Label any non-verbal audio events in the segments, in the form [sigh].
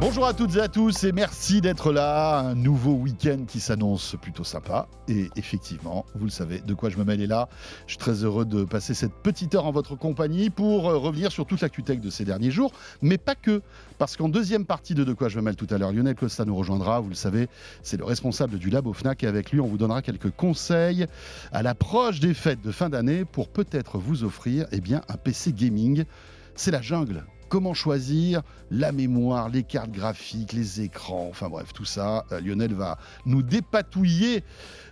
Bonjour à toutes et à tous et merci d'être là. Un nouveau week-end qui s'annonce plutôt sympa. Et effectivement, vous le savez, de quoi je me mêle est là. Je suis très heureux de passer cette petite heure en votre compagnie pour euh, revenir sur toute l'actu-tech de ces derniers jours. Mais pas que, parce qu'en deuxième partie de De quoi je me mêle tout à l'heure, Lionel Costa nous rejoindra. Vous le savez, c'est le responsable du labo FNAC et avec lui, on vous donnera quelques conseils à l'approche des fêtes de fin d'année pour peut-être vous offrir eh bien, un PC gaming. C'est la jungle comment choisir la mémoire, les cartes graphiques, les écrans, enfin bref, tout ça. Euh, Lionel va nous dépatouiller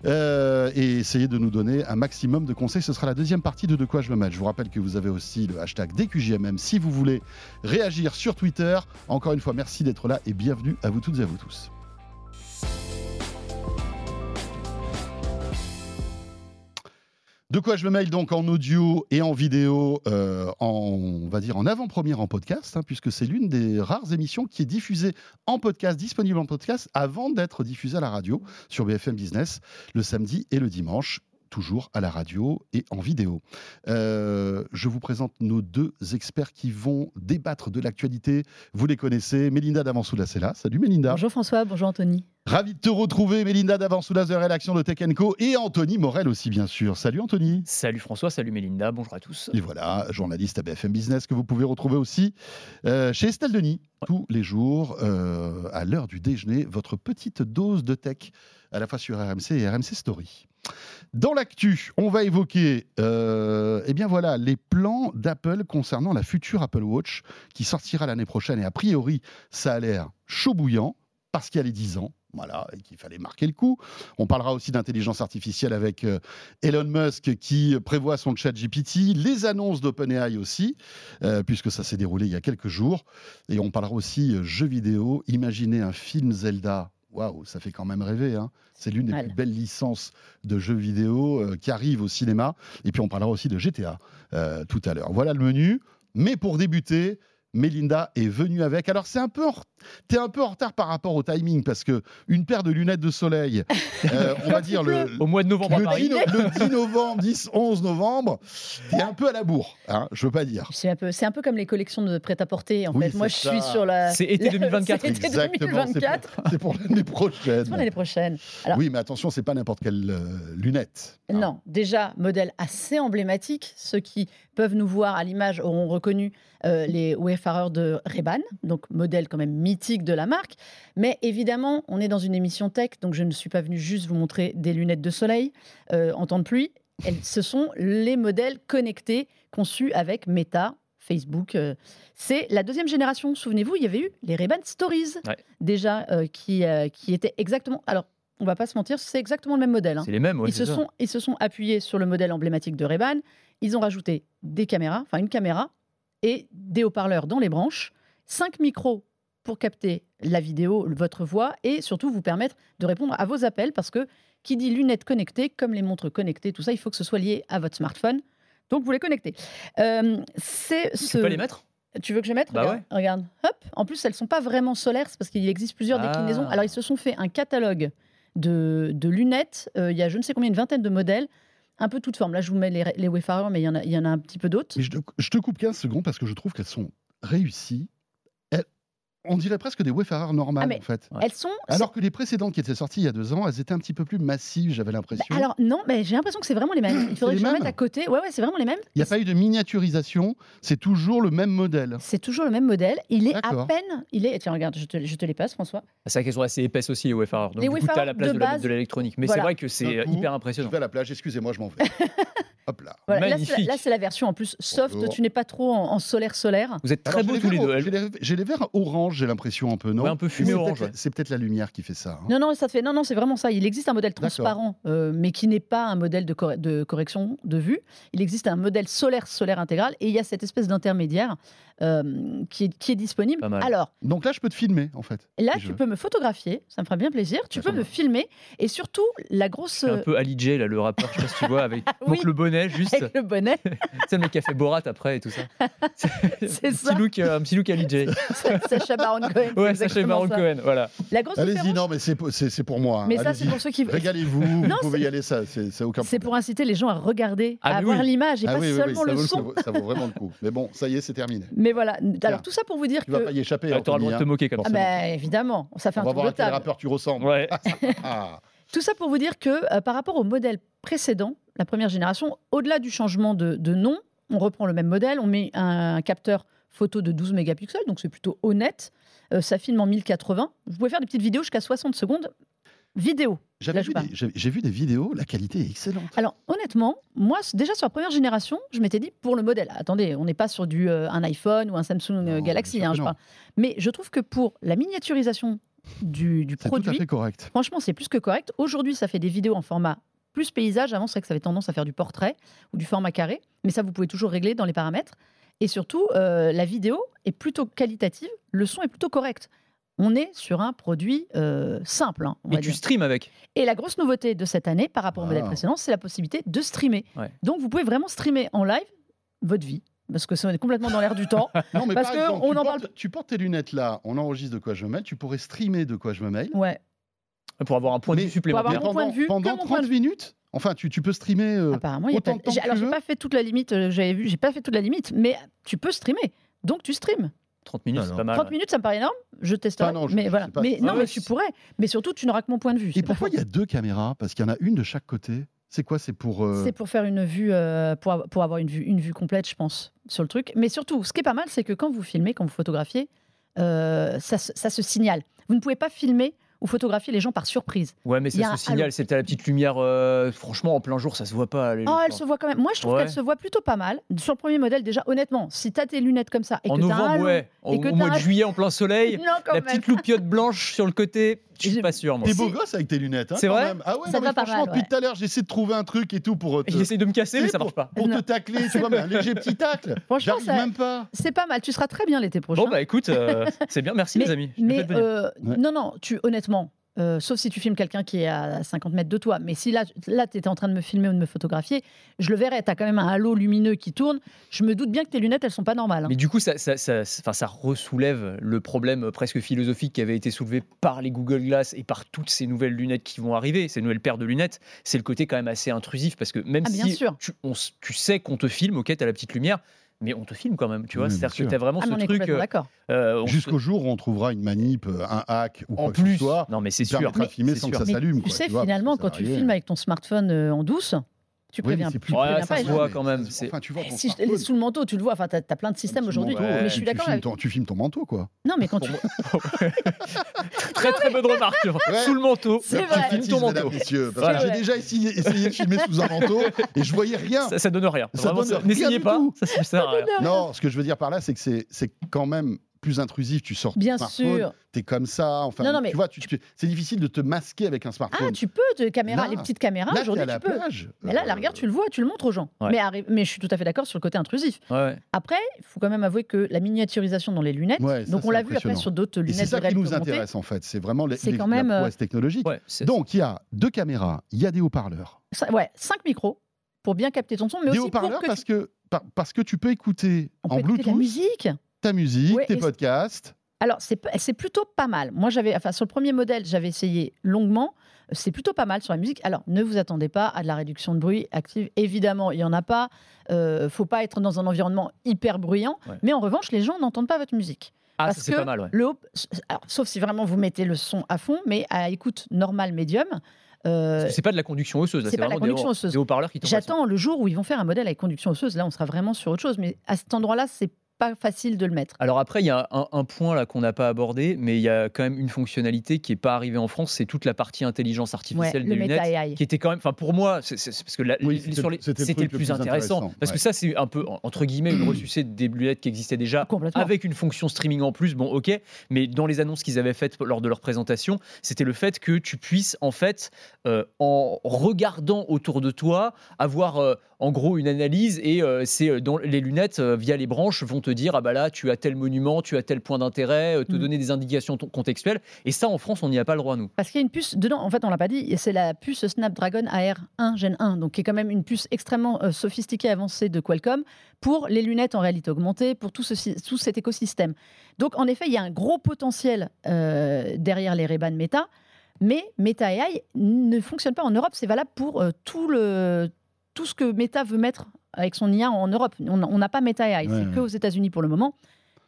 euh, et essayer de nous donner un maximum de conseils. Ce sera la deuxième partie de De quoi je me mêle. Je vous rappelle que vous avez aussi le hashtag DQJMM si vous voulez réagir sur Twitter. Encore une fois, merci d'être là et bienvenue à vous toutes et à vous tous. De quoi je me mail donc en audio et en vidéo, euh, on va dire en avant-première en podcast, hein, puisque c'est l'une des rares émissions qui est diffusée en podcast, disponible en podcast, avant d'être diffusée à la radio sur BFM Business le samedi et le dimanche toujours à la radio et en vidéo. Euh, je vous présente nos deux experts qui vont débattre de l'actualité. Vous les connaissez, Mélinda là. Salut Mélinda. Bonjour François, bonjour Anthony. Ravi de te retrouver, Mélinda Davansoulas de la rédaction de Tech Co et Anthony Morel aussi, bien sûr. Salut Anthony. Salut François, salut Mélinda, bonjour à tous. Et voilà, journaliste à BFM Business que vous pouvez retrouver aussi euh, chez Estelle Denis tous les jours euh, à l'heure du déjeuner. Votre petite dose de tech à la fois sur RMC et RMC Story. Dans l'actu, on va évoquer euh, eh bien voilà, les plans d'Apple concernant la future Apple Watch qui sortira l'année prochaine. Et a priori, ça a l'air chaud bouillant parce qu'il y a les 10 ans. Voilà, et qu'il fallait marquer le coup. On parlera aussi d'intelligence artificielle avec euh, Elon Musk qui prévoit son chat GPT, les annonces d'OpenAI aussi, euh, puisque ça s'est déroulé il y a quelques jours. Et on parlera aussi euh, jeux vidéo. Imaginez un film Zelda waouh, ça fait quand même rêver. Hein. C'est l'une des plus belles licences de jeux vidéo qui arrive au cinéma. Et puis on parlera aussi de GTA tout à l'heure. Voilà le menu. Mais pour débuter, Mélinda est venue avec. Alors c'est un peu, t'es un peu en retard par rapport au timing parce que une paire de lunettes de soleil, euh, [laughs] on va dire le au mois de novembre, le, 10, le 10 novembre, 10, 11 novembre, t'es un peu à la bourre, hein, je veux pas dire. C'est un peu, c'est un peu comme les collections de prêt-à-porter. En fait, moi je suis sur la. C'est été 2024. [laughs] été 2024. C'est pour, l'année prochaine. C'est pour l'année prochaine. oui, mais attention, c'est pas n'importe quelle euh, lunette. Hein. Non, déjà modèle assez emblématique. Ceux qui peuvent nous voir à l'image auront reconnu euh, les Wayfarers de Reban, donc modèle quand même mythique de la marque. Mais évidemment, on est dans une émission tech, donc je ne suis pas venu juste vous montrer des lunettes de soleil euh, en temps de pluie. ce sont les modèles connectés conçus avec Meta, Facebook. Euh. c'est la deuxième génération. Souvenez-vous, il y avait eu les Ray-Ban Stories déjà qui, qui étaient exactement. Alors, on va pas se mentir, c'est exactement le même modèle. Hein. C'est les mêmes. ils se sont ils se sont appuyés sur le modèle emblématique de Ray-Ban. Ils ont rajouté des caméras, enfin une caméra et des haut-parleurs dans les branches, cinq micros pour capter la vidéo, votre voix et surtout vous permettre de répondre à vos appels parce que qui dit lunettes connectées, comme les montres connectées, tout ça, il faut que ce soit lié à votre smartphone. Donc vous les connectez. Euh, c'est ce... Tu peux les mettre? Tu veux que je mette? Bah regarde, regarde, Hop. En plus, elles sont pas vraiment solaires, c'est parce qu'il existe plusieurs ah. déclinaisons. Alors, ils se sont fait un catalogue de, lunettes. Euh, il y a je ne sais combien, une vingtaine de modèles un peu toute forme. Là, je vous mets les, Wayfarers, mais il y, en a, y en a un petit peu d'autres. Je, te coupe 15 secondes parce que je trouve qu'elles sont réussies on dirait presque des Wayfarers normales, ah, en fait. Elles sont. Alors que les précédentes qui étaient sorties il y a deux ans, elles étaient un petit peu plus massives, j'avais l'impression. alors, non, mais j'ai l'impression que c'est vraiment les mêmes. Il faudrait que je les mette à côté. Ouais, ouais, c'est vraiment les mêmes. Il n'y a pas eu de miniaturisation, c'est toujours le même modèle. C'est toujours le même modèle. Il est à peine. Il est... Tiens, regarde, je te, je te les passe, François. C'est vrai qu'elles sont assez épaisses aussi, les Wayfarers. Donc, les du coup, tu as la place de, de l'électronique. Mais c'est vrai que c'est hyper impressionnant. Je vais à la plage, excusez-moi, je m'en vais. [laughs] Hop là. Voilà, là, c'est Magnifique. la- là, c'est la version en plus soft. Bonjour. Tu n'es pas trop en, en solaire solaire. Vous êtes très Alors, beaux tous les deux. J'ai les, verres orange, j'ai l'impression un peu, non Ouais, un peu fumé c'est orange, ouais. C'est peut-être la lumière qui fait ça. hein. Non, non, ça te fait. Non, non, c'est vraiment ça. Il existe un modèle transparent, euh, mais qui n'est pas un modèle de, de correction de vue. Il existe un modèle solaire solaire intégral, et il y a cette espèce d'intermédiaire euh, qui, est, qui est disponible. Alors Donc là, je peux te filmer, en fait. là, tu peux me photographier, ça me fera bien plaisir. Tu Ça peux me filmer, et surtout la grosse. Un peu Ali J, là, le rappeur, je sais pas si tu vois, avec [laughs] Oui. donc le bonnet juste. Avec le bonnet, [laughs] C'est le mec qui a fait Borat après et tout ça. [laughs] C'est un ça. Petit look, euh, un petit look Ali J. Sacha Baron Cohen. Ouais, Sacha Baron ça. Cohen, voilà. La grosse Allez-y, non, mais c'est pour- c'est c'est pour moi. hein. mais ça, c'est pour ceux qui. Régalez-vous, vous Non, pouvez c'est- y aller, ça, c'est c'est aucun C'est pour inciter les gens à regarder, Ah, à oui. l'image et Ah pas seulement le son. ça vaut vraiment le coup. Mais bon, ça y est, c'est terminé. Mais voilà. Alors tout ça pour vous dire Tu vas que. pas y échapper. Tu auras le droit de te hein. moquer comme Ah ça. bah évidemment, ça fait On un va voir de à quel rappeur tu ressembles. Ouais. [laughs] Ah. Tout ça pour vous dire que euh, par rapport au modèle précédent, la première génération, au-delà du changement de, de nom, on reprend le même modèle, on met un, capteur photo de 12 mégapixels, donc c'est plutôt honnête. Euh, ça filme en 1080. Vous pouvez faire des petites vidéos jusqu'à 60 secondes. Vidéo. J'avais vu, j'ai vu des vidéos, la qualité est excellente. Alors honnêtement, moi déjà sur la première génération, je m'étais dit pour le modèle. Attendez, on n'est pas sur du euh, un iPhone ou un Samsung euh, Non, Galaxy, hein, je parle. Mais je trouve que pour la miniaturisation du, du C'est tout à produit, fait correct. Franchement, c'est plus que correct. Aujourd'hui, ça fait des vidéos en format plus paysage. Avant, c'est vrai que ça avait tendance à faire du portrait ou du format carré. Mais ça, vous pouvez toujours régler dans les paramètres. Et surtout, euh, la vidéo est plutôt qualitative. Le son est plutôt correct. On est sur un produit euh, simple. hein, on Et va tu dire. streams avec? Et la grosse nouveauté de cette année par rapport au modèle Ah. précédent, c'est la possibilité de streamer. Ouais. Donc, vous pouvez vraiment streamer en live votre vie. Parce que ça est complètement dans l'air du temps. [laughs] Non, mais Parce par que exemple, on tu, en portes, parle- tu portes tes lunettes là, on enregistre de quoi je me mêle, tu pourrais streamer de quoi je me mêle. Ouais. Pour avoir un point de vue supplémentaire. avoir mon point de vue, pendant que mon 30 point de vue. minutes Enfin, tu, tu peux streamer. euh, Apparemment, il y a pas... Alors, j'ai pas fait toute la limite. euh, J'avais vu, j'ai pas fait toute la limite, mais tu peux streamer. Donc, tu streames. 30 minutes, c'est Alors. pas mal. 30 minutes, ça me paraît énorme. Je testerai. Ah non, je- mais je voilà. pas. Mais Ah non, ouais, mais tu c'est- pourrais. Mais surtout, tu n'auras que mon point de vue. Et C'est pourquoi il y a deux caméras? Parce qu'il y en a une de chaque côté. C'est quoi? C'est pour. euh, C'est pour faire une vue, euh, pour, avoir- pour avoir une vue, une vue complète, je pense, sur le truc. Mais surtout, ce qui est pas mal, c'est que quand vous filmez, quand vous photographiez, euh, ça, se- ça se signale. Vous ne pouvez pas filmer ou photographier les gens par surprise. Ouais, mais ça se signale, à la petite lumière. euh, franchement, en plein jour, ça se voit pas. les Oh, elle se voit quand même. Moi, je trouve Ouais. qu'elle se voit plutôt pas mal. Sur le premier modèle, déjà, honnêtement, si tu as tes lunettes comme ça et En que as un novembre, halo- ouais. Au, et que au t'as mois de un- juillet, en plein [laughs] soleil. Non, La même. petite loupiote blanche sur le côté, je suis pas sûr. T'es beau gosse avec tes lunettes. hein, C'est vrai même. Ah ouais, Ça non, mais va pas franchement, mal, depuis ouais. tout à l'heure, j'essaie de trouver un truc et tout pour. euh, te- Il essaye de me casser, mais ça marche pas. Pour Non. te tacler, tu vois, mais un [laughs] léger petit tacle. Franchement, J'arrive ça- même pas. C'est pas mal. Tu seras très bien l'été prochain. Bon, bah écoute, euh, c'est bien, merci mais, les amis. Mais, euh, Ouais. non, non, tu, honnêtement, euh, sauf si tu filmes quelqu'un qui est à 50 mètres de toi, mais si là, là tu étais en train de me filmer ou de me photographier, je le verrais. Tu as quand même un halo lumineux qui tourne. Je me doute bien que tes lunettes, elles sont pas normales. hein. Mais du coup, ça, ça, ça, ça ressoulève le problème presque philosophique qui avait été soulevé par les Google Glass et par toutes ces nouvelles lunettes qui vont arriver, ces nouvelles paires de lunettes. C'est le côté quand même assez intrusif parce que même Ah, bien si sûr. Tu, on tu sais qu'on te filme, ok, t'as la petite lumière, mais on te filme quand même, tu vois. C'est-à-dire que sûr. t'as vraiment Ah, mais ce truc. euh, euh, se- Jusqu'au jour où on trouvera une manip, euh, un hack ou En quoi que ce plus, soit. non mais c'est sûr. filmer c'est sans que ça Mais s'allume. tu quoi, sais, tu vois, finalement, quand tu filmes avec ton smartphone en douce, tu Oui, préviens, c'est tu Ouais, préviens ça pas se voit quand même, Enfin, tu vois, Si je- sous le manteau, tu le vois. Enfin, tu as, plein de systèmes aujourd'hui. ouais. mais je suis tu d'accord filmes avec ton- Tu filmes ton manteau, quoi. Non, mais quand tu. [laughs] [laughs] Très très bonne remarque. Ouais. Sous le manteau. C'est vrai. petit Filme ton manteau. j'ai déjà essayé, essayé de filmer sous un manteau et je voyais rien. Ça, ça donne rien. N'essayez pas. Ça, sert à rien. Non, ce que je veux dire par là, c'est que c'est c'est quand même plus intrusif. Tu sors ton Bien smartphone, sûr. t'es comme ça. Enfin, Non, non, mais tu vois, tu- tu- c'est difficile de te masquer avec un Ah, smartphone. tu peux, de caméra, Là, les petites caméras, aujourd'hui, la tu peux. plage. Mais là, la regarde, tu le vois, tu le montres aux gens. Ouais. Mais, arri- mais je suis tout à fait d'accord sur le côté intrusif. Ouais. Après, il faut quand même avouer que la miniaturisation dans les lunettes, Ouais, ça, donc on l'a vu après sur d'autres Et lunettes c'est ça qui nous intéresse en fait. C'est vraiment les, quand la même, euh, prouesse technologique. Donc il y a deux caméras, il y a des haut-parleurs. Ça- ouais, 5 micros pour bien capter ton son, mais Des aussi pour haut-parleurs que parce que par- parce que tu peux écouter on peut en écouter de la Bluetooth musique. Ta musique, Ouais, tes podcasts. Alors, c'est plutôt pas mal. Moi, j'avais, enfin, sur le premier modèle, j'avais essayé longuement. C'est plutôt pas mal sur la musique. Alors, ne vous attendez pas à de la réduction de bruit active. Évidemment, il y en a pas. Euh, faut pas être dans un environnement hyper bruyant. Ouais. Mais en revanche, les gens n'entendent pas votre musique. Ah, Parce c'est que pas mal, ouais. le haut- alors, sauf si vraiment vous mettez le son à fond, mais à écoute normale médium. euh, C'est pas de la conduction osseuse, c'est pas de la vraiment des conduction haut- osseuse. Des haut-parleurs qui. J'attends le jour où ils vont faire un modèle avec conduction osseuse. Là, on sera vraiment sur autre chose. Mais à cet endroit-là, c'est pas facile de le mettre. Alors après, il y a un, un point là qu'on n'a pas abordé, mais il y a quand même une fonctionnalité qui n'est pas arrivée en France, c'est toute la partie intelligence Ouais, artificielle le des lunettes. AI. qui était quand même, enfin pour moi, c'est parce que la- Oui, c'était- sur les- c'était le c'était le, truc le plus plus intéressant, intéressant, parce ouais. que ça c'est un peu entre guillemets une ressucée des lunettes qui existaient déjà avec une fonction streaming en plus. Bon, ok, mais dans les annonces qu'ils avaient faites lors de leur présentation, c'était le fait que tu puisses en fait, euh, en regardant autour de toi, avoir euh, en gros une analyse et euh, c'est dans les lunettes euh, via les branches vont te dire ah bah là tu as tel monument, tu as tel point d'intérêt, euh, te Mm. donner des indications contextuelles. Et ça en France on n'y a pas le droit nous. Parce qu'il y a une puce dedans, en fait, on l'a pas dit, c'est la puce Snapdragon AR1 Gen 1, donc qui est quand même une puce extrêmement euh, sophistiquée, avancée de Qualcomm pour les lunettes en réalité augmentée, pour tout, ceci, tout cet écosystème. Donc, en effet, il y a un gros potentiel euh, derrière les Ray-Ban Meta, mais Meta AI ne fonctionne pas en Europe. C'est valable pour euh, tout, le, tout ce que Meta veut mettre avec son IA en Europe. On n'a pas Meta AI, Ouais, c'est ouais. que aux États-Unis pour le moment.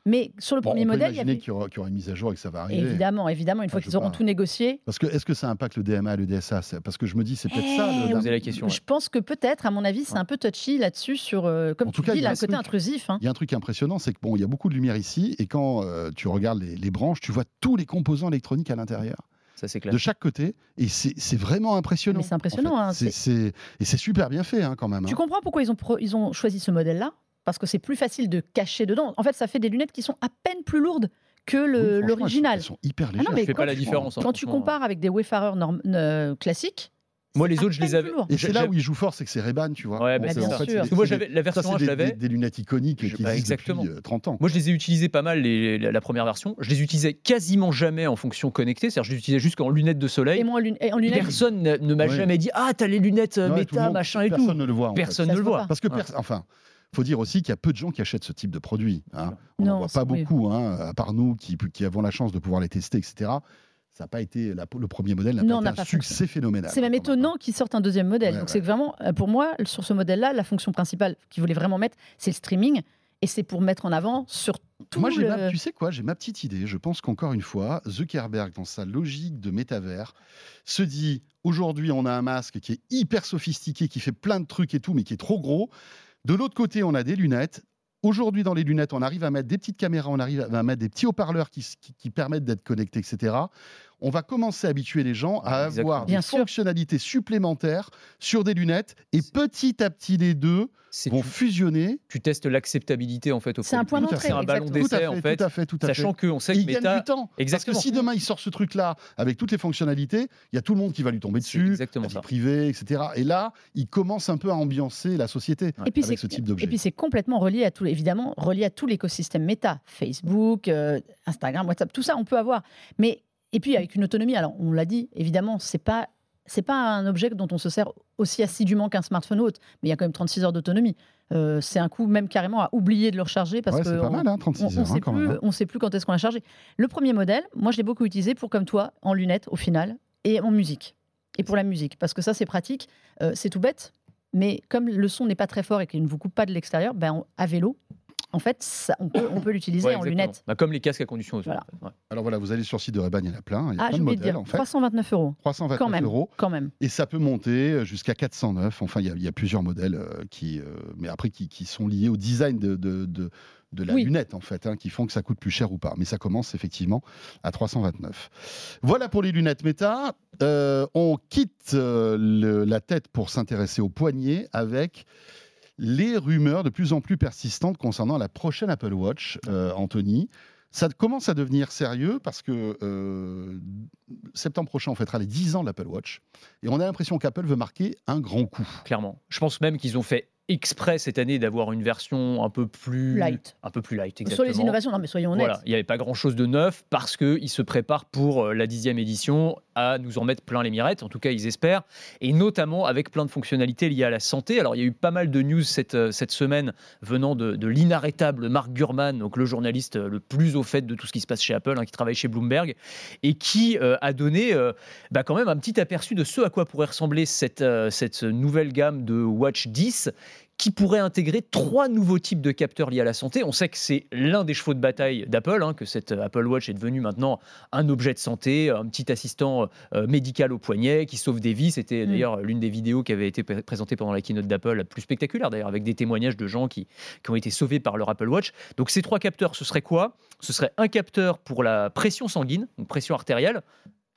Mais sur le Bon, premier on peut modèle, il y avait... qu'il y, aura, y aura une mise à jour et que ça va arriver. Évidemment, évidemment, une fois qu'ils auront pas. tout négocié, Parce que est-ce que ça impacte le DMA, le DSA Parce que je me dis, c'est peut-être ça. Eh, le- Posez la question. ouais. Je pense que peut-être, à mon avis, c'est Ouais. un peu touchy là-dessus sur, euh, comme En tout tu cas, dis, il y a le côté truc. intrusif. hein. Il y a un truc impressionnant, c'est que bon, il y a beaucoup de lumière ici, et quand euh, tu regardes les, les branches, tu vois tous les composants électroniques à l'intérieur, Ça c'est clair. de chaque côté, et c'est vraiment impressionnant. Mais c'est impressionnant, en hein, et c'est super bien fait, hein, quand même. Tu hein. comprends pourquoi ils ont, pro- ils ont choisi ce modèle-là? Parce que c'est plus facile de cacher dedans. En fait, ça fait des lunettes qui sont à peine plus lourdes que Oui, elles l'original. Elles sont hyper Ah légères. non, mais Je fais quand pas la tu- différence. Quand tu compares avec des Wayfarers norm- euh, classiques, Moi, les autres, je les avais-. Et c'est là où ils jouent fort, c'est que c'est Ray-Ban, tu vois. Ouais, bah, bien en fait, sûr. des- moi, j'avais la version c'est 1, je l'avais. des- des lunettes iconiques Je- qui bah, existent exactement. depuis euh, 30 ans. Moi, je les ai utilisés pas mal, les- la, la première version. Je les utilisais quasiment jamais en fonction connectée. C'est-à-dire, je les utilisais juste en lunettes de soleil. Et moi, en lune- et en lunettes, Personne ne, ne m'a Ouais. jamais dit Ah, t'as les lunettes euh, Ouais, tout le méta, monde- machin et personne tout. ne le voit. Personne ne le voit. Parce que, enfin, faut dire aussi qu'il y a peu de gens qui achètent ce type de produit. hein. On Non, n'en voit pas beaucoup, hein, à part nous qui, qui avons la chance de pouvoir les tester, etc. Ça n'a pas été la- le premier modèle, n'a Non, pas été un succès phénoménal. C'est même étonnant qu'ils sortent un deuxième modèle. Ouais, Donc ouais. c'est vraiment, euh, pour moi, sur ce modèle-là, la fonction principale qu'ils voulaient vraiment mettre, c'est le streaming. Et c'est pour mettre en avant sur tout Moi, le... ma- tu sais quoi, j'ai ma petite idée. Je pense qu'encore une fois, Zuckerberg, dans sa logique de métavers, se dit aujourd'hui, on a un masque qui est hyper sophistiqué, qui fait plein de trucs et tout, mais qui est trop gros. De l'autre côté, on a des lunettes. Aujourd'hui, dans les lunettes, on arrive à mettre des petites caméras, on arrive à mettre des petits haut-parleurs qui, permettent d'être connectés, etc. On va commencer à habituer les gens à Exactement. avoir Bien des sûr. fonctionnalités supplémentaires sur des lunettes. Et petit à petit, les deux vont tu, fusionner. tu testes l'acceptabilité en fait. auprès C'est un point d'entrée, C'est un ballon d'essai en fait. tout à fait, tout à fait. Sachant qu'on sait Et que il gagne Meta. du temps. Exactement. Parce que si demain il sort ce truc-là avec toutes les fonctionnalités, il y a tout le monde qui va lui tomber dessus, exactement la vie ça. privée, etc. Et là, il commence un peu à ambiancer la société Et puis, avec c'est- ce type et d'objet. puis c'est complètement relié à tout, évidemment, relié à tout l'écosystème méta, Facebook, euh, Instagram, WhatsApp, tout ça, on peut avoir. Mais et puis avec une autonomie. Alors on l'a dit, évidemment, c'est pas c'est pas un objet dont on se sert aussi assidûment qu'un smartphone ou autre, mais il y a quand même 36 heures d'autonomie. Euh, c'est un coup même carrément à oublier de le recharger parce Ouais, que pas on- mal, hein, on 36 ne heures hein, sait, quand plus- même. hein. on sait plus quand est-ce qu'on l'a chargé. Le premier modèle, moi je l'ai beaucoup utilisé pour comme toi en lunettes au final et en musique et pour la musique parce que ça c'est pratique. Euh, c'est tout bête, mais comme le son n'est pas très fort et qu'il ne vous coupe pas de l'extérieur, ben, à vélo, en fait, ça- on peut, on peut l'utiliser Ouais, en lunettes. Bah, comme les casques à conduction auto. Voilà. en fait, ouais. Alors voilà, vous allez sur le site de Ray-Ban, il y en a plein. Il y a Ah, plein de oublié de modèles dire, en fait. 329 euros, 329 quand même. euros. quand même. Et ça peut monter jusqu'à 409. Enfin, il y a, il y a plusieurs modèles euh, qui, euh, mais après, qui, qui sont liés au design de, de, de- de la Oui. lunette, en fait, hein, qui font que ça coûte plus cher ou pas. Mais ça commence effectivement à 329. Voilà pour les lunettes méta. Euh, on quitte euh, le- la tête pour s'intéresser au poignet avec les rumeurs de plus en plus persistantes concernant la prochaine Apple Watch, euh, Anthony. Ça commence à devenir sérieux parce que euh, septembre prochain, on fêtera les 10 ans de l'Apple Watch. Et on a l'impression qu'Apple veut marquer un grand coup. Clairement. Je pense même qu'ils ont fait exprès cette année d'avoir une version un peu plus Light. un peu plus light. Sur les innovations, non mais soyons honnêtes. Voilà, il n'y avait pas grand-chose de neuf parce qu'ils se préparent pour euh, la dixième édition à nous en mettre plein les mirettes, en tout cas ils espèrent, et notamment avec plein de fonctionnalités liées à la santé. Alors il y a eu pas mal de news cette, euh, cette semaine venant de, de l'inarrêtable Mark Gurman, donc le journaliste euh, le plus au fait de tout ce qui se passe chez Apple, hein, qui travaille chez Bloomberg, et qui euh, a donné euh, bah, quand même un petit aperçu de ce à quoi pourrait ressembler cette, euh, cette nouvelle gamme de Watch 10 qui pourrait intégrer trois nouveaux types de capteurs liés à la santé. On sait que c'est l'un des chevaux de bataille d'Apple, hein, que cette Apple Watch est devenue maintenant un objet de santé, un petit assistant euh, médical au poignet qui sauve des vies. C'était Mm. d'ailleurs l'une des vidéos qui avait été pré- présentée pendant la keynote d'Apple, la plus spectaculaire d'ailleurs, avec des témoignages de gens qui, qui ont été sauvés par leur Apple Watch. Donc ces trois capteurs, ce serait quoi? Ce serait un capteur pour la pression sanguine, donc pression artérielle,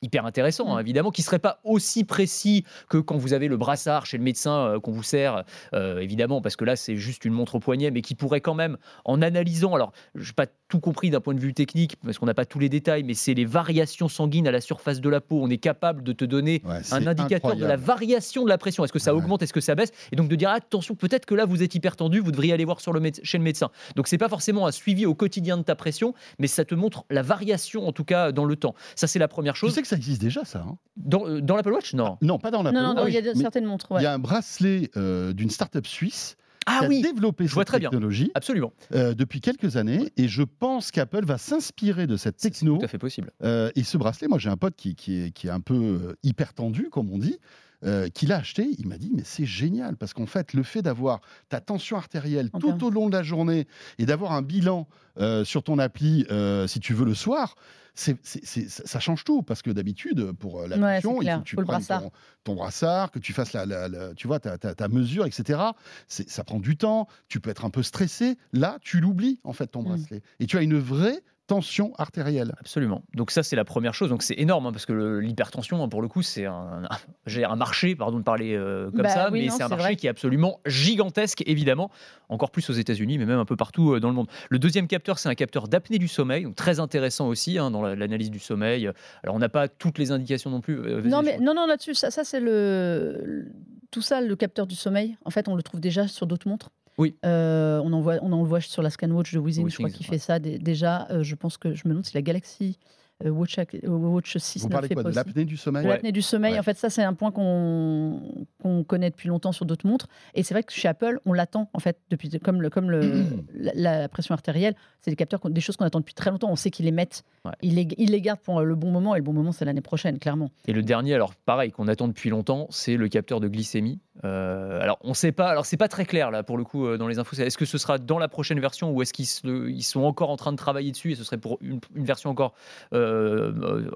hyper intéressant, hein, Mm. évidemment, qui serait pas aussi précis que quand vous avez le brassard chez le médecin euh, qu'on vous sert, euh, évidemment, parce que là, c'est juste une montre au poignet, mais qui pourrait quand même, en analysant, alors, je pas tout compris d'un point de vue technique, parce qu'on n'a pas tous les détails, mais c'est les variations sanguines à la surface de la peau. On est capable de te donner Ouais, un indicateur de la variation de la pression. Est-ce que ça Ouais. augmente, est-ce que ça baisse? Et donc de dire attention, peut-être que là vous êtes hyper tendu, vous devriez aller voir sur le chez le médecin. Donc c'est pas forcément un suivi au quotidien de ta pression, mais ça te montre la variation en tout cas dans le temps. Ça c'est la première Tu chose. sais que ça existe déjà, ça hein? Dans, euh, dans l'Apple Watch, non. Non, pas dans la Non, non, non, Watch, il y a certaines montres. Il ouais. y a un bracelet euh, d'une start-up suisse Ah qui a oui, développé je vois cette très bien. technologie absolument, euh, depuis quelques années et je pense qu'Apple va s'inspirer de cette c'est techno tout à fait possible. Euh, et ce bracelet, moi j'ai un pote qui, qui est, qui est un peu euh, hyper tendu, comme on dit, euh, qui l'a acheté. Il m'a dit, mais c'est génial, parce qu'en fait, le fait d'avoir ta tension artérielle En tout au long de la journée et d'avoir un bilan euh, sur ton appli, euh, si tu veux, le soir, ça ça change tout. Parce que d'habitude, pour euh, la Ouais, tension, c'est il faut que tu Faut le prennes brassard. ton, ton brassard, que tu fasses la, la- la- tu vois, ta, ta- ta mesure, etc. Ça prend du temps, tu peux être un peu stressé. Là, tu l'oublies, en fait, ton Mm. bracelet. Et tu as une vraie tension artérielle. Absolument. Donc ça, c'est la première chose. Donc c'est énorme hein, parce que le- l'hypertension, hein, pour le coup, c'est un, un, j'ai un marché, pardon de parler euh, comme Bah ça, oui, mais non, c'est un c'est marché vrai. qui est absolument gigantesque, évidemment, encore plus aux États-Unis, mais même un peu partout euh, dans le monde. Le deuxième capteur, c'est un capteur d'apnée du sommeil, donc très intéressant aussi hein, dans la- l'analyse du sommeil. Alors on n'a pas toutes les indications non plus. euh, Non, mais non, non, là-dessus, ça, ça c'est le, le- tout ça, le capteur du sommeil. En fait, on le trouve déjà sur d'autres montres. Oui. Euh, on en voit, on en voit sur la ScanWatch de Wizing, je crois ouais. fait ça dé- déjà. Euh, je pense que je me demande si la Galaxy euh, Watch, euh, Watch 6 Vous parlez fait quoi pas de l'apnée du sommeil De l'apnée du sommeil, Ouais. en fait, ça c'est un point qu'on qu'on connaît depuis longtemps sur d'autres montres. Et c'est vrai que chez Apple, on l'attend en fait depuis comme le comme le [clears throat] la, la pression artérielle, c'est des capteurs, des choses qu'on attend depuis très longtemps. On sait qu'ils les mettent, Ouais. ils, les, ils les gardent pour le bon moment et le bon moment c'est l'année prochaine, clairement. Et le dernier, alors pareil, qu'on attend depuis longtemps, c'est le capteur de glycémie. Euh, alors on sait pas, alors c'est pas très clair là pour le coup euh, dans les infos. Est-ce que ce sera dans la prochaine version ou est-ce qu'ils se- ils sont encore en train de travailler dessus et ce serait pour une, une version encore euh,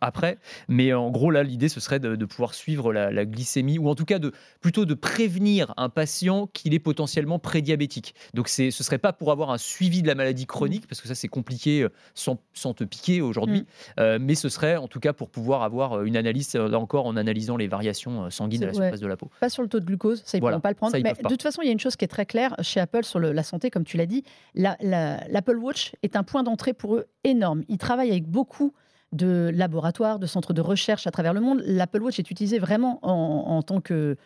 après? Mais en gros là, l'idée ce serait de, de pouvoir suivre la, la glycémie ou en tout cas de plutôt de prévenir un patient qu'il est potentiellement prédiabétique. Donc c'est, ce serait pas pour avoir un suivi de la maladie chronique parce que ça c'est compliqué sans, sans te piquer aujourd'hui. Mm. Mais ce serait en tout cas pour pouvoir avoir une analyse, là encore en analysant les variations sanguines à la ouais. surface de la peau. Pas sur le taux de glucose, ça ils Voilà, pourront pas le prendre. ça, Mais pas. de toute façon, il y a une chose qui est très claire chez Apple sur le- la santé, comme tu l'as dit. la- la- L'Apple Watch est un point d'entrée pour eux énorme. Ils travaillent avec beaucoup de laboratoires, de centres de recherche à travers le monde. L'Apple Watch est utilisé vraiment en, en tant que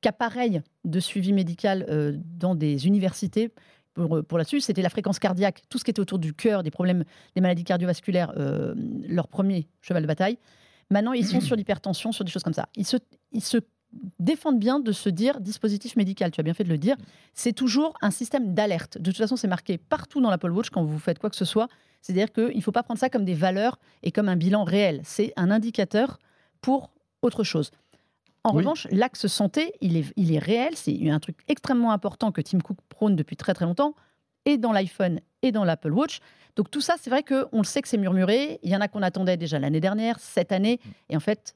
qu'appareil de suivi médical euh, dans des universités. Pour, pour là-dessus, c'était la fréquence cardiaque, tout ce qui était autour du cœur, des problèmes, des maladies cardiovasculaires, euh, leur premier cheval de bataille. Maintenant, ils sont [clears throat] sur l'hypertension, sur des choses comme ça. Ils se, ils se défendent bien de se dire dispositif médical. Tu as bien fait de le dire. C'est toujours un système d'alerte. De toute façon, c'est marqué partout dans l'Apple Watch quand vous faites quoi que ce soit. C'est-à-dire qu'il ne faut pas prendre ça comme des valeurs et comme un bilan réel. C'est un indicateur pour autre chose. En Oui. revanche, l'axe santé, il est, il est réel. C'est un truc extrêmement important que Tim Cook prône depuis très très longtemps, et dans l'iPhone et dans l'Apple Watch. Donc tout ça, c'est vrai qu'on le sait que c'est murmuré. Il y en a qu'on attendait déjà l'année dernière, cette année. Et en fait,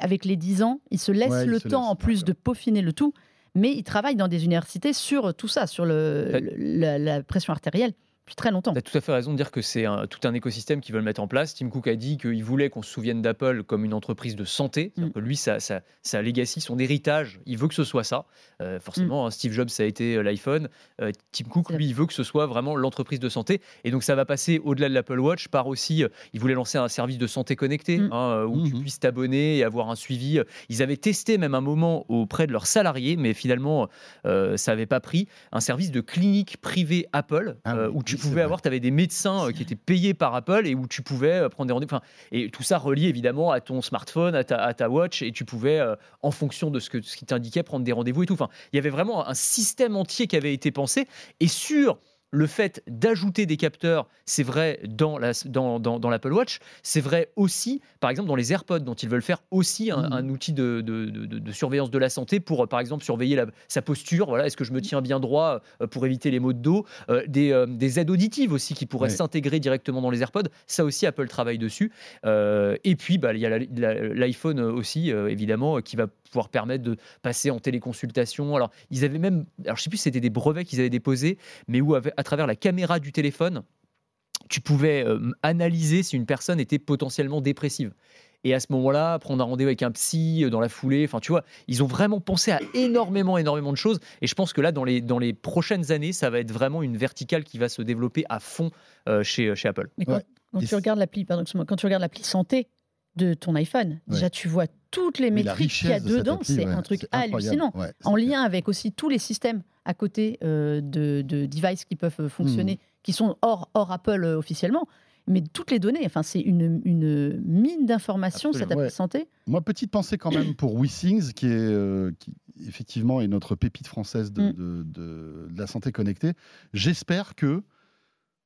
avec les 10 ans, ils se laissent Ouais, le se temps laissent, en plus de peaufiner le tout. Mais ils travaillent dans des universités sur tout ça, sur le, Ouais. le- la, la pression artérielle, depuis très longtemps. Tu as tout à fait raison de dire que c'est un- tout un écosystème qu'ils veulent mettre en place. Tim Cook a dit qu'il voulait qu'on se souvienne d'Apple comme une entreprise de santé. Mm. que lui, sa, sa, sa legacy, son héritage, il veut que ce soit ça. Euh, forcément, hein, Steve Jobs, ça a été euh, l'iPhone. Euh, Tim Cook, lui, il veut que ce soit vraiment l'entreprise de santé. Et donc, ça va passer au-delà de l'Apple Watch par aussi, euh, il voulait lancer un service de santé connecté Mm. hein, où tu Mhm. puisses t'abonner et avoir un suivi. Ils avaient testé même un moment auprès de leurs salariés, mais finalement, euh, ça n'avait pas pris. Un service de clinique privée Apple Ah euh, où tu pouvais avoir, tu avais des médecins euh, qui étaient payés par Apple et où tu pouvais euh, prendre des rendez-vous. Enfin, et tout ça relié évidemment à ton smartphone, à ta, à ta watch, et tu pouvais, euh, en fonction de ce, que, ce qui t'indiquait, prendre des rendez-vous et tout. Enfin, il y avait vraiment un système entier qui avait été pensé. Et sur le fait d'ajouter des capteurs, c'est vrai dans la- dans- dans- dans l'Apple Watch, c'est vrai aussi, par exemple, dans les AirPods, dont ils veulent faire aussi un, un outil de, de- de- de- de surveillance de la santé pour, euh, par exemple, surveiller la- sa posture. Voilà, est-ce que je me tiens bien droit euh, pour éviter les maux de dos? Euh, des, euh, des aides auditives aussi qui pourraient s'intégrer directement dans les AirPods. Ça aussi, Apple travaille dessus. Euh, et puis, bah, il y a l'iPhone aussi, évidemment, qui va pouvoir permettre de passer en téléconsultation. Alors, ils avaient même, alors je sais plus si c'était des brevets qu'ils avaient déposés, mais où à travers la caméra du téléphone, tu pouvais euh, analyser si une personne était potentiellement dépressive. Et à ce moment-là, prendre un rendez-vous avec un psy euh, dans la foulée. Enfin, tu vois, ils ont vraiment pensé à énormément, énormément de choses. Et je pense que là, dans les, dans les prochaines années, ça va être vraiment une verticale qui va se développer à fond euh, chez, chez Apple. Mais quand, Ouais. quand Et tu regardes l'appli, pardon, excuse-moi, quand tu regardes l'appli santé de ton iPhone, déjà tu vois toutes les Mais métriques qu'il y a de dedans, appli, c'est ouais, un truc hallucinant. Ouais, En lien avec aussi tous les systèmes à côté euh, de, de devices qui peuvent euh, fonctionner, Hmm. qui sont hors, hors Apple euh, officiellement. Mais toutes les données, enfin, c'est une, une mine d'informations, cette appli santé. Moi, petite pensée quand même pour WeSings, qui est euh, qui, effectivement est notre pépite française de, Mm. de- de la santé connectée. J'espère que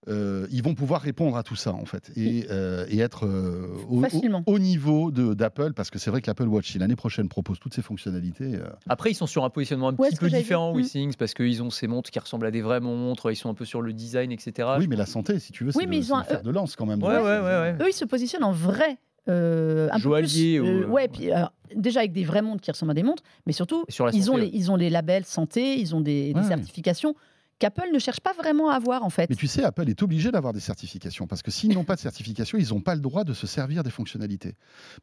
euh, ils vont pouvoir répondre à tout ça en fait et, euh, et être euh, au, au- Facilement. au niveau de- d'Apple, parce que c'est vrai que l'Apple Watch, si l'année prochaine propose toutes ces fonctionnalités, euh, Après, ils sont sur un positionnement un Ouais, petit peu différent, vu. Mm. Parce qu'ils ont ces montres qui ressemblent à des vraies montres, ils sont un peu sur le design, etc. oui, mais la santé, si tu veux, c'est Oui, mais le, ils le un- fer de lance quand même. Ouais, ouais, ouais, ouais. Eux, ils se positionnent en vrai. euh, un peu Joaillier plus, euh, ou- ouais, puis, alors, déjà avec des vraies montres qui ressemblent à des montres, mais surtout, sur ils ont, santé, les, ils ont les labels santé, ils ont des, des Ouais. certifications qu'Apple ne cherche pas vraiment à avoir en fait. Mais tu sais, Apple est obligé d'avoir des certifications parce que s'ils n'ont pas de certification, ils n'ont pas le droit de se servir des fonctionnalités.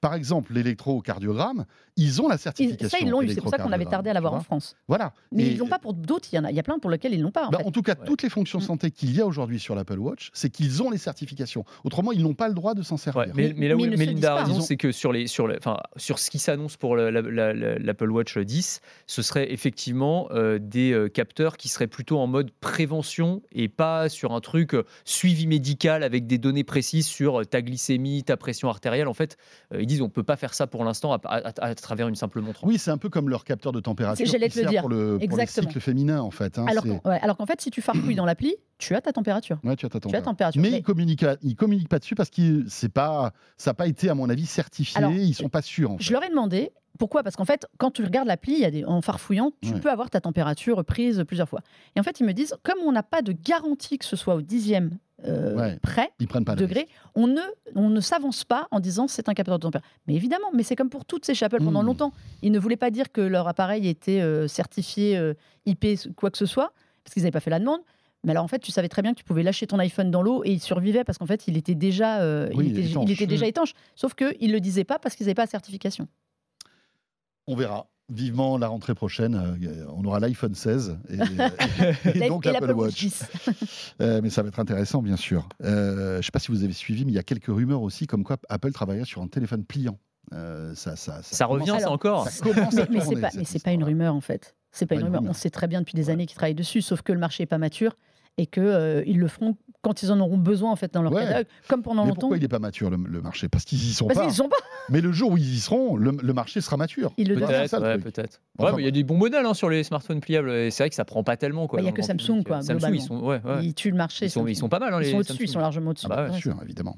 Par exemple, l'électrocardiogramme, ils ont la certification. ça, ils l'ont eu, c'est pour ça qu'on avait tardé à l'avoir en France. Voilà. Mais Et- ils l'ont pas pour d'autres, il y en a, il y a plein pour lesquels ils l'ont pas en bah, fait. en tout cas, Ouais. toutes les fonctions Mm. santé qu'il y a aujourd'hui sur l'Apple Watch, c'est qu'ils ont les certifications. Autrement, ils n'ont pas le droit de s'en servir. Ouais, mais, là où mais ils ne se Melinda disent a c'est que sur, les, sur, le- enfin, sur ce qui s'annonce pour la- la- la- la- l'Apple Watch 10, ce serait effectivement euh, des euh, capteurs qui seraient plutôt en mode prévention et pas sur un truc euh, suivi médical avec des données précises sur euh, ta glycémie, ta pression artérielle. En fait, euh, ils disent on peut pas faire ça pour l'instant à, à- à travers une simple montre. Oui, c'est un peu comme leur capteur de température qui te le dire. pour le, pour féminin, en fait. hein. alors qu'en ouais, alors qu'en fait, si tu farfouilles dans l'appli, tu as ta température. Ouais, tu as ta Tu as ta température. température. Mais Mais- ils communiquent, ils communiquent pas dessus parce que c'est pas, ça n'a pas été à mon avis certifié. Alors, ils sont pas sûrs. En fait. Je leur ai demandé pourquoi, parce qu'en fait, quand tu regardes l'appli, il y a des, en farfouillant, tu Ouais. peux avoir ta température prise plusieurs fois. Et en fait, ils me disent, comme on n'a pas de garantie que ce soit au dixième euh, Ouais. près, Ils prennent pas le degré, on ne, on ne s'avance pas en disant c'est un capteur de température. Mais évidemment, mais c'est comme pour toutes ces Apple pendant Mm. longtemps. Ils ne voulaient pas dire que leur appareil était euh, certifié euh, IP, quoi que ce soit, parce qu'ils n'avaient pas fait la demande. Mais alors en fait, tu savais très bien que tu pouvais lâcher ton iPhone dans l'eau et il survivait parce qu'en fait, il était déjà, euh, Oui, il était, étanche. il était déjà Mm. étanche. Sauf qu'ils ne le disaient pas parce qu'ils n'avaient pas la certification. On verra. Vivement la rentrée prochaine, euh, on aura l'iPhone 16 et, [laughs] donc l'Apple Watch. 10. [laughs] Euh, mais ça va être intéressant, bien sûr. Euh, je ne sais pas si vous avez suivi, mais il y a quelques rumeurs aussi comme quoi Apple travaillerait sur un téléphone pliant. Euh, ça, ça, Ça revient, ça encore. mais mais c'est pas, mais une rumeur en fait. C'est pas Pas une une rumeur. rumeur. On sait très bien depuis des Ouais. années qu'ils travaillent dessus, sauf que le marché est pas mature et que euh, ils le feront quand ils en auront besoin en fait dans leur Ouais. catalogue, comme pendant Mais longtemps. pourquoi il n'est pas mature le, le marché? Parce qu'ils y sont Parce pas. qu'ils sont pas. Mais le jour où ils y seront, le, le marché sera mature. Ils le Peut-être, le ouais, truc. peut-être. Enfin, Ouais, mais il y a des bons modèles hein, sur les smartphones pliables. Et c'est vrai que ça prend pas tellement. quoi, Bah, il y a que Samsung, public. quoi, Samsung, globalement. ils sont, ouais, ouais. Ils tuent le marché. Ils sont, Samsung. ils sont pas mal. hein, Ils les sont au-dessus, ils Samsung. sont largement au-dessus. Ah bah ouais. Bien sûr, évidemment.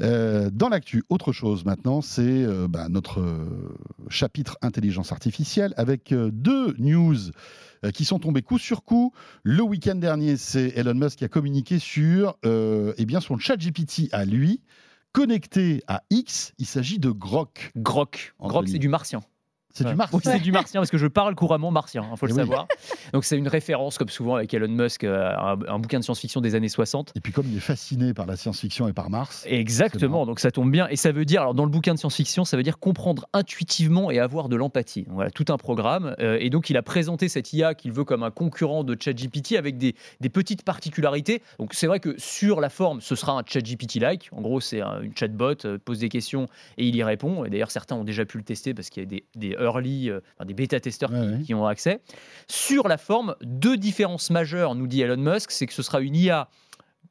Euh, dans l'actu, autre chose maintenant, c'est euh, bah, notre euh, chapitre intelligence artificielle avec euh, deux news euh, qui sont tombées coup sur coup. Le week-end dernier, c'est Elon Musk qui a communiqué sur euh, eh bien son chat GPT à lui, connecté à X. Il s'agit de Grok. Grok. Grok, c'est du martien. C'est du Mars. Oui, c'est du martien parce que je parle couramment martien, il faut le Eh oui. savoir. Donc c'est une référence, comme souvent avec Elon Musk, euh, un, un bouquin de science-fiction des années 60. Et puis comme il est fasciné par la science-fiction et par Mars, Exactement, donc ça tombe bien. Et ça veut dire, alors dans le bouquin de science-fiction, ça veut dire comprendre intuitivement et avoir de l'empathie. Voilà, tout un programme. Euh, et donc il a présenté cette IA qu'il veut comme un concurrent de ChatGPT avec des, des petites particularités. Donc c'est vrai que sur la forme, ce sera un ChatGPT-like. En gros, c'est un- une chatbot, euh, pose des questions et il y répond. Et d'ailleurs, certains ont déjà pu le tester parce qu'il y a des, des early, euh, enfin, des bêta-testeurs Ouais, ouais. qui, qui ont accès. Sur la forme, deux différences majeures, nous dit Elon Musk, c'est que ce sera une IA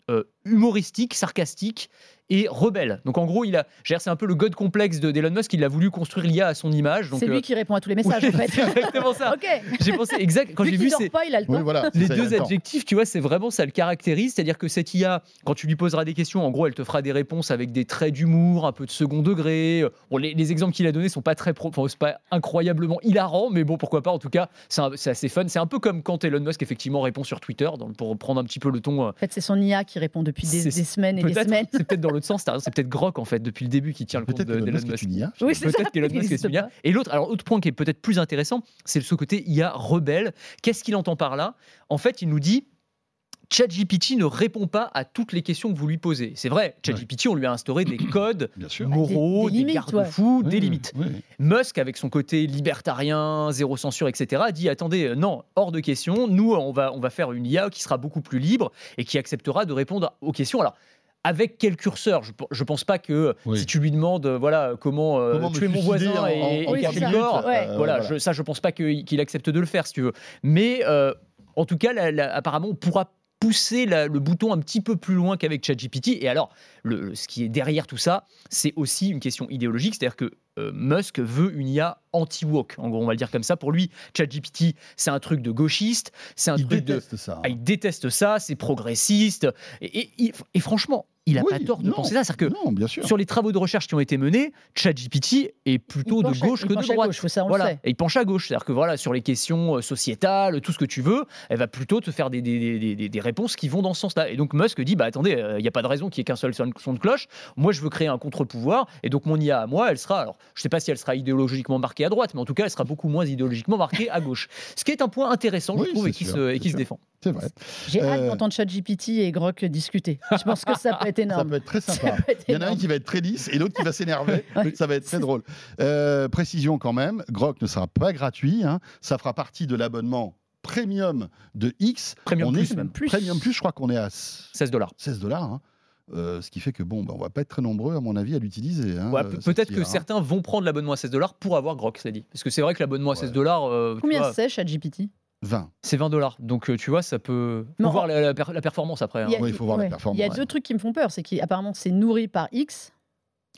euh, humoristique, sarcastique et rebelle. Donc en gros, il a, j'ai- c'est un peu le god complexe de d'Elon Musk. Il a voulu construire l'IA à son image. C'est euh, lui qui répond à tous les [laughs] messages, oui, en fait. c'est exactement ça. [laughs] ok. J'ai pensé exact quand Vu j'ai vu ces, pas, il a le temps. Oui, voilà. les ça, deux le temps. adjectifs, tu vois, c'est vraiment ça le caractérise. C'est-à-dire que cette IA, quand tu lui poseras des questions, en gros, elle te fera des réponses avec des traits d'humour, un peu de second degré. Bon, les, les exemples qu'il a donnés sont pas très, pro, enfin, c'est pas incroyablement hilarants, mais bon, pourquoi pas. En tout cas, c'est assez fun. C'est un peu comme quand Elon Musk effectivement répond sur Twitter, dans- pour prendre un petit peu le ton. euh, En fait, c'est son IA qui répond depuis des, semaines et des Peut-être, semaines. c'est peut-être dans l'autre [laughs] sens. C'est peut-être Grok en fait depuis le début qui tient le compte d'Elon Musk. Oui, c'est ça. Peut-être qu'Elon Il Musk est une IA. Et l'autre, alors autre point qui est peut-être plus intéressant, c'est ce côté IA rebelle. Qu'est-ce qu'il entend par là? En fait, il nous dit. ChatGPT ne répond pas à toutes les questions que vous lui posez. C'est vrai, ChatGPT, on lui a instauré des codes moraux, Des- des, des limites, garde-fous, des limites. oui. Musk, avec son côté libertarien, zéro censure, etc., dit attendez, euh, non, hors de question. Nous, on va, on va faire une IA qui sera beaucoup plus libre et qui acceptera de répondre aux questions. Alors. Avec quel curseur? Je ne pense pas que Oui. si tu lui demandes euh, voilà comment, euh, Comment me tuer mon voisin en- et, en- et Oui, corps, Ouais. Euh, voilà, voilà. je- ça je pense pas qu'il qu'il accepte de le faire si tu veux. Mais euh, en tout cas, apparemment, on pourra pousser la- le bouton un petit peu plus loin qu'avec ChatGPT. Et alors, le, ce qui est derrière tout ça, c'est aussi une question idéologique, c'est-à-dire que euh, Musk veut une IA anti-woke. En gros, on va le dire comme ça. Pour lui, ChatGPT, c'est un truc de gauchiste, c'est un Il truc de... déteste ça. Ah, il déteste ça, c'est progressiste. Et, et- et- et franchement, il n'a Oui, pas tort de non, penser ça. C'est-à-dire que Non, bien sûr. sur les travaux de recherche qui ont été menés, ChatGPT est plutôt de à- gauche que de penche à droite. gauche, ça, voilà. Et il penche à gauche. C'est-à-dire que voilà, sur les questions euh, sociétales, tout ce que tu veux, elle va plutôt te faire des, des, des- des- des réponses qui vont dans ce sens-là. Et donc Musk dit bah attendez, il n'y a pas de raison qu'il y ait qu'un seul son de cloche. Moi, je veux créer un contre-pouvoir. Et donc mon IA à moi, elle sera. Alors, je sais pas si elle sera idéologiquement marquée à droite, mais en tout cas, elle sera beaucoup moins idéologiquement marquée à gauche. [laughs] Ce qui est un point intéressant, Oui, je trouve, et qui, sûr, se, et c'est qui se sûr. défend. C'est vrai. J'ai hâte Euh, d'entendre ChatGPT et Grok discuter. Je pense que ça peut être [laughs] Ça énorme. peut être très sympa. être Il y en a un qui va être très lisse et l'autre qui va s'énerver. [laughs] Ouais. Ça va être très drôle. Euh, précision quand même, Grok ne sera pas gratuit. hein. Ça fera partie de l'abonnement premium de X. Premium on plus est, même. Plus. Premium plus, je crois qu'on est à 16 dollars. 16 dollars. hein. Euh, ce qui fait que bon, bah, on va pas être très nombreux à mon avis à l'utiliser. hein, Ouais, Peut-être que hein. certains vont prendre l'abonnement à 16 dollars pour avoir Grok, ça dit. Parce que c'est vrai que l'abonnement à 16 Ouais. dollars, euh, Combien vois, c'est ChatGPT? 20. c'est 20 dollars. Donc euh, tu vois, ça peut. Faut Non. voir la, la per- la performance après. hein. Il y a- Oui, il faut voir la performance, Il y a ouais. deux trucs qui me font peur. C'est qu'apparemment, c'est nourri par X.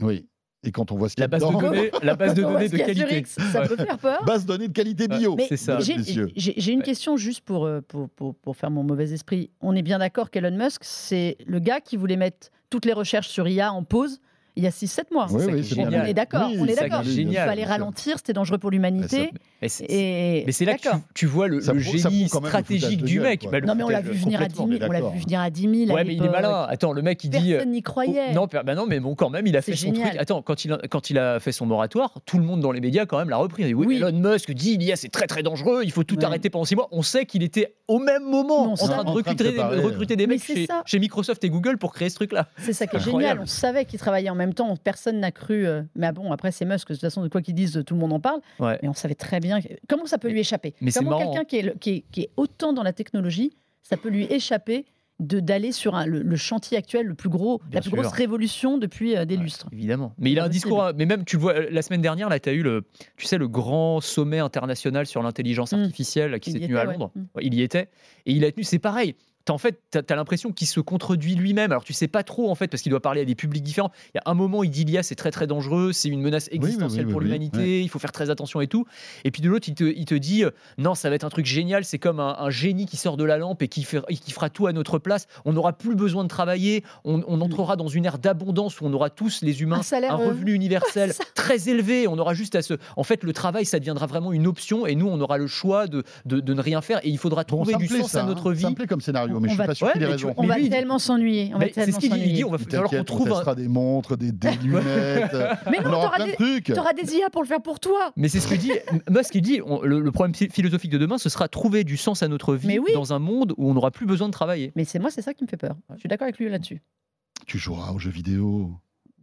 Oui. Et quand on voit ce qu'il y La a base de données, la base de données de qualité. X, ça peut faire peur. base de données de qualité bio. Mais C'est ça. j'ai- une Ouais. question juste pour, euh, pour, pour, pour faire mon mauvais esprit. On est bien d'accord qu'Elon Musk, c'est le gars qui voulait mettre toutes les recherches sur IA en pause il y a 6-7 mois. Oui, oui, est. On est d'accord, Oui, on est d'accord. Il fallait ralentir, c'était dangereux pour l'humanité. Mais c'est- là que tu, vois le, Ça le prouve- ça génie stratégique du gueule, mec. Bah, Non, mais on l'a vu venir à 10 000. complètement, On l'a vu venir à 10 000. à Ouais, mais il est malin. Attends, le mec, il dit. euh, Personne n'y Oh, croyait. non, per- bah non, mais bon, quand même, il a fait son génial. truc. Attends, quand il, a, quand il a fait son moratoire, tout le monde dans les médias, quand même, l'a repris. Il a dit, oui, Oui. Elon Musk dit l'IA, c'est très très dangereux, il faut tout Ouais. arrêter pendant six mois. On sait qu'il était au même moment Non, en train de En train de recruter, des- mecs chez, Microsoft et Google pour créer ce truc-là. C'est ça qui est génial. On savait qu'ils travaillaient en même temps. Personne n'a cru. euh, Mais ah bon, après, c'est Musk. De toute façon, de quoi qu'ils disent, tout le monde en parle. Ouais. Mais on savait très bien. que- Comment ça peut lui échapper? mais Comment quelqu'un qui, est le- qui, est, qui est autant dans la technologie, ça peut lui échapper de d'aller sur un- le, le chantier actuel, le plus gros, Bien la plus sûr. grosse révolution depuis euh, des Ouais, lustres? Évidemment. Mais il a un discours, mais même tu le vois, la semaine dernière, là, tu as eu le, tu sais, le grand sommet international sur l'intelligence Mm. artificielle qui s'est tenu à était. Londres. Mm. Ouais, il y était. Et il a tenu, c'est pareil. T'as- en fait, tu as, l'impression qu'il se contredit lui-même. Alors, tu sais pas trop, en fait, parce qu'il doit parler à des publics différents. Il y a un moment, il dit l'IA, c'est très, très dangereux, c'est une menace oui, oui, existentielle oui, pour oui, l'humanité, il faut faire très attention et tout. Et puis de l'autre, il te, il te dit, euh, non, ça va être un truc génial, c'est comme un, un génie qui sort de la lampe et qui, fait, et qui fera tout à notre place. On n'aura plus besoin de travailler, on, on entrera dans une ère d'abondance où on aura tous, les humains, Un salaire, un euh, revenu universel [laughs] ça. très élevé. On aura juste à se. En fait, le travail, ça deviendra vraiment une option et nous, on aura le choix de, de, de ne rien faire et il faudra Bon, trouver du plaît, sens ça, à hein. notre vie. Ça me plaît comme scénario, On- mais je on suis va- pas sûr Ouais, qu'il ait mais tu- raison. On Mais va lui, il- tellement s'ennuyer. On va Mais c'est ce qu'il dit. Il dit, on va falloir qu'on on des montres, des, [laughs] lunettes. Mais on non, aura t'auras des, IA pour le faire pour toi. Mais c'est ce que dit [laughs] Musk. Il dit le, problème phil- philosophique de demain, ce sera trouver du sens à notre vie dans un monde où on n'aura plus besoin de travailler. Mais c'est moi, c'est ça qui me fait peur. Je suis d'accord avec lui là-dessus. Tu joueras aux jeux vidéo.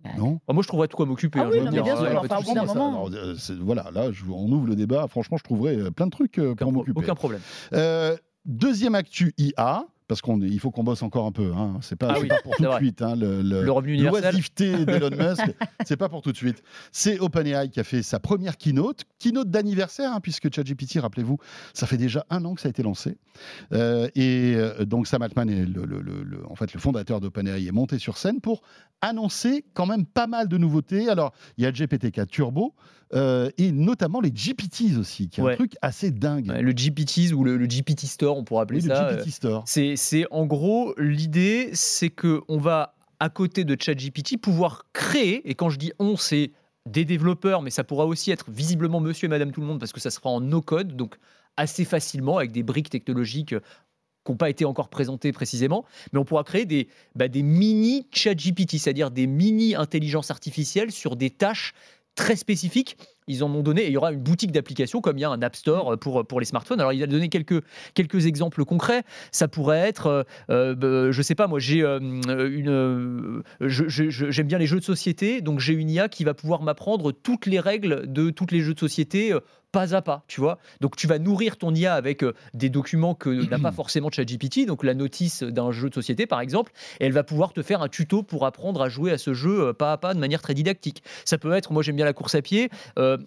Bah, Non? Enfin, moi, je trouverais de quoi m'occuper. Ah hein, oui, bien sûr, enfin, ça, alors, c'est- voilà, là, je- on ouvre le débat. Franchement, je trouverai euh, plein de trucs euh, pour m'occuper. aucun problème. Euh, deuxième actu IA, parce qu'il faut qu'on bosse encore un peu. Hein. C'est pas, Ah c'est oui, pas pour tout de suite. hein, le, le- Le revenu universel. L'oisiveté [laughs] d'Elon Musk, c'est pas pour tout de suite. C'est OpenAI qui a fait sa première keynote, keynote d'anniversaire, hein, puisque ChatGPT, rappelez-vous, ça fait déjà un an que ça a été lancé. Euh, et euh, donc Sam Altman, est le, le- le- le- en fait, le fondateur d'OpenAI, est monté sur scène pour annoncer quand même pas mal de nouveautés. Alors, il y a le GPT-4 Turbo euh, et notamment les GPTs aussi, qui est Ouais. un truc assez dingue. Ouais, Le GPTs ou le, le GPT Store, on pourrait appeler Oui, le ça. euh, GPT Store. C'est, c'est en gros l'idée, c'est que on va à côté de ChatGPT pouvoir créer. Et quand je dis on, c'est des développeurs, mais ça pourra aussi être visiblement Monsieur et Madame tout le monde parce que ça sera en no code, donc assez facilement avec des briques technologiques. euh, qui n'ont pas été encore présentées précisément, mais on pourra créer des, bah, des mini ChatGPT, c'est-à-dire des mini intelligences artificielles sur des tâches très spécifiques. Ils en ont donné, et il y aura une boutique d'applications comme il y a un App Store pour, pour les smartphones. Alors, il a donné quelques, quelques exemples concrets. Ça pourrait être, euh, euh, bah, je sais pas, moi, j'ai euh, une. euh, je- J'aime bien les jeux de société, donc j'ai une IA qui va pouvoir m'apprendre toutes les règles de tous les jeux de société. pas à pas, tu vois. Donc tu vas nourrir ton IA avec euh, des documents que n'a pas [clears throat] forcément ChatGPT, donc la notice d'un jeu de société par exemple, et elle va pouvoir te faire un tuto pour apprendre à jouer à ce jeu euh, pas à pas de manière très didactique. Ça peut être, moi j'aime bien la course à pied,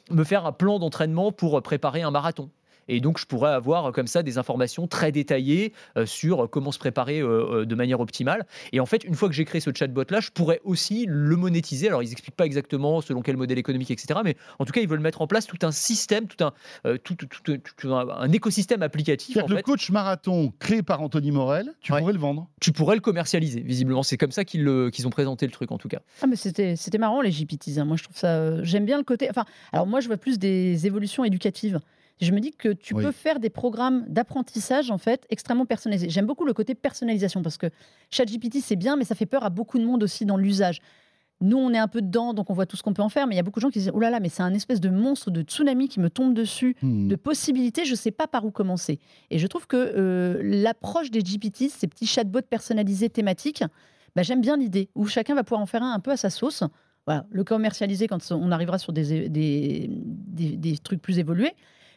me faire un plan d'entraînement pour euh, préparer un marathon. Et donc, je pourrais avoir euh, comme ça des informations très détaillées euh, sur euh, comment se préparer de manière optimale. Et en fait, une fois que j'ai créé ce chatbot-là, je pourrais aussi le monétiser. Alors, ils n'expliquent pas exactement selon quel modèle économique, etc. Mais en tout cas, ils veulent mettre en place tout un système, tout un, euh, tout, tout- tout- tout un, un écosystème applicatif. En le fait. coach marathon créé par Anthony Morel, tu Ouais. pourrais le vendre. Tu pourrais le commercialiser, visiblement. C'est comme ça qu'ils le- qu'ils ont présenté le truc, en tout cas. Ah, mais c'était c'était marrant les GPTs. hein. Moi, je trouve ça. euh, J'aime bien le côté. Enfin, alors moi, je vois plus des évolutions éducatives. Je me dis que tu Oui. peux faire des programmes d'apprentissage en fait extrêmement personnalisés. J'aime beaucoup le côté personnalisation parce que ChatGPT c'est bien, mais ça fait peur à beaucoup de monde aussi dans l'usage. Nous, on est un peu dedans, donc on voit tout ce qu'on peut en faire, mais il y a beaucoup de gens qui disent Oh là là, mais c'est un espèce de monstre de tsunami qui me tombe dessus Hmm. de possibilités, je ne sais pas par où commencer. Et je trouve que euh, l'approche des GPT, ces petits chatbots personnalisés thématiques, bah, j'aime bien l'idée, où chacun va pouvoir en faire un un peu à sa sauce. Voilà, le commercialiser quand on arrivera sur des, des, des- des trucs plus évolués.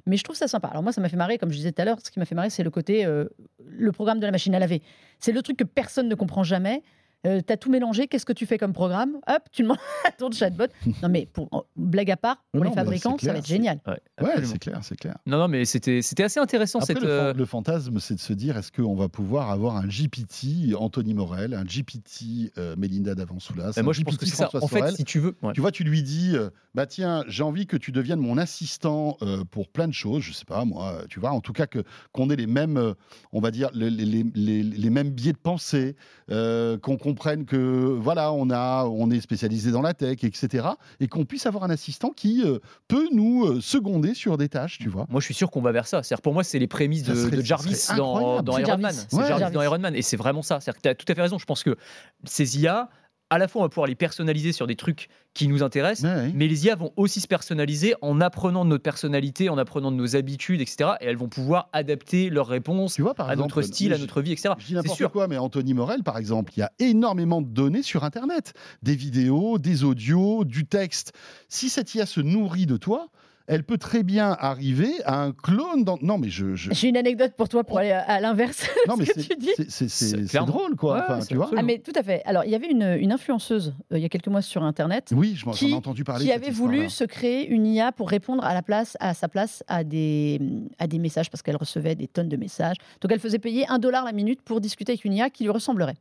Mais je trouve ça sympa. Alors moi, ça m'a fait marrer, comme je disais tout à l'heure, ce qui m'a fait marrer, c'est le côté, euh, le programme de la machine à laver. C'est le truc que personne ne comprend jamais. Euh, tu as tout mélangé, qu'est-ce que tu fais comme programme Hop, tu demandes [laughs] à ton chatbot. [laughs] Non mais, pour, en- blague à part, pour Non, les fabricants, ça va être génial. Ouais, c'est clair, c'est clair. Non, non, mais c'était c'était assez intéressant Après, cette. le, fan- euh, le fantasme, c'est de se dire est-ce qu'on va pouvoir avoir un GPT Anthony Morel, un GPT euh, Melinda Davansoulas, bah, un moi, je pense GPT que c'est ça. En fait, si tu veux. ouais. Tu vois, tu lui dis, euh, bah tiens, j'ai envie que tu deviennes mon assistant euh, pour plein de choses, je sais pas moi, tu vois, en tout cas que qu'on ait les mêmes, euh, on va dire les, les- les- les mêmes biais de pensée, euh, qu'on comprenne que voilà, on a, on est spécialisé dans la tech, etc., et qu'on puisse avoir un assistant qui euh, peut nous euh, seconder sur des tâches, tu vois. Moi, je suis sûr qu'on va vers ça. C'est-à-dire, pour moi, c'est les prémices de, serait- de ça Jarvis dans, C'est Iron Man. Jarvis. C'est Ouais. Jarvis Jarvis. dans Iron Man. Et c'est vraiment ça. C'est-à-dire que tu as tout à fait raison. Je pense que ces IA, à la fois, on va pouvoir les personnaliser sur des trucs qui nous intéressent, Ouais, ouais. mais les IA vont aussi se personnaliser en apprenant de notre personnalité, en apprenant de nos habitudes, etc. Et elles vont pouvoir adapter leurs réponses Tu vois, par à exemple, notre style, à notre vie, etc. Je dis C'est n'importe sûr. quoi, mais Anthony Morel, par exemple, il y a énormément de données sur Internet. Des vidéos, des audios, du texte. Si cette IA se nourrit de toi, elle peut très bien arriver à un clone dans... Non, mais je... je- J'ai une anecdote pour toi pour aller à, l'inverse [laughs] Non, de mais ce que c'est- drôle, quoi. Ouais, Enfin, c'est tu vois absolument. Ah mais tout à fait. Alors il y avait une, une influenceuse euh, il y a quelques mois sur Internet Oui, je m'en- ai entendu parler. qui avait voulu se créer une IA pour répondre à la place, à sa place, à des, à des messages parce qu'elle recevait des tonnes de messages. Donc elle faisait payer un dollar la minute pour discuter avec une IA qui lui ressemblerait.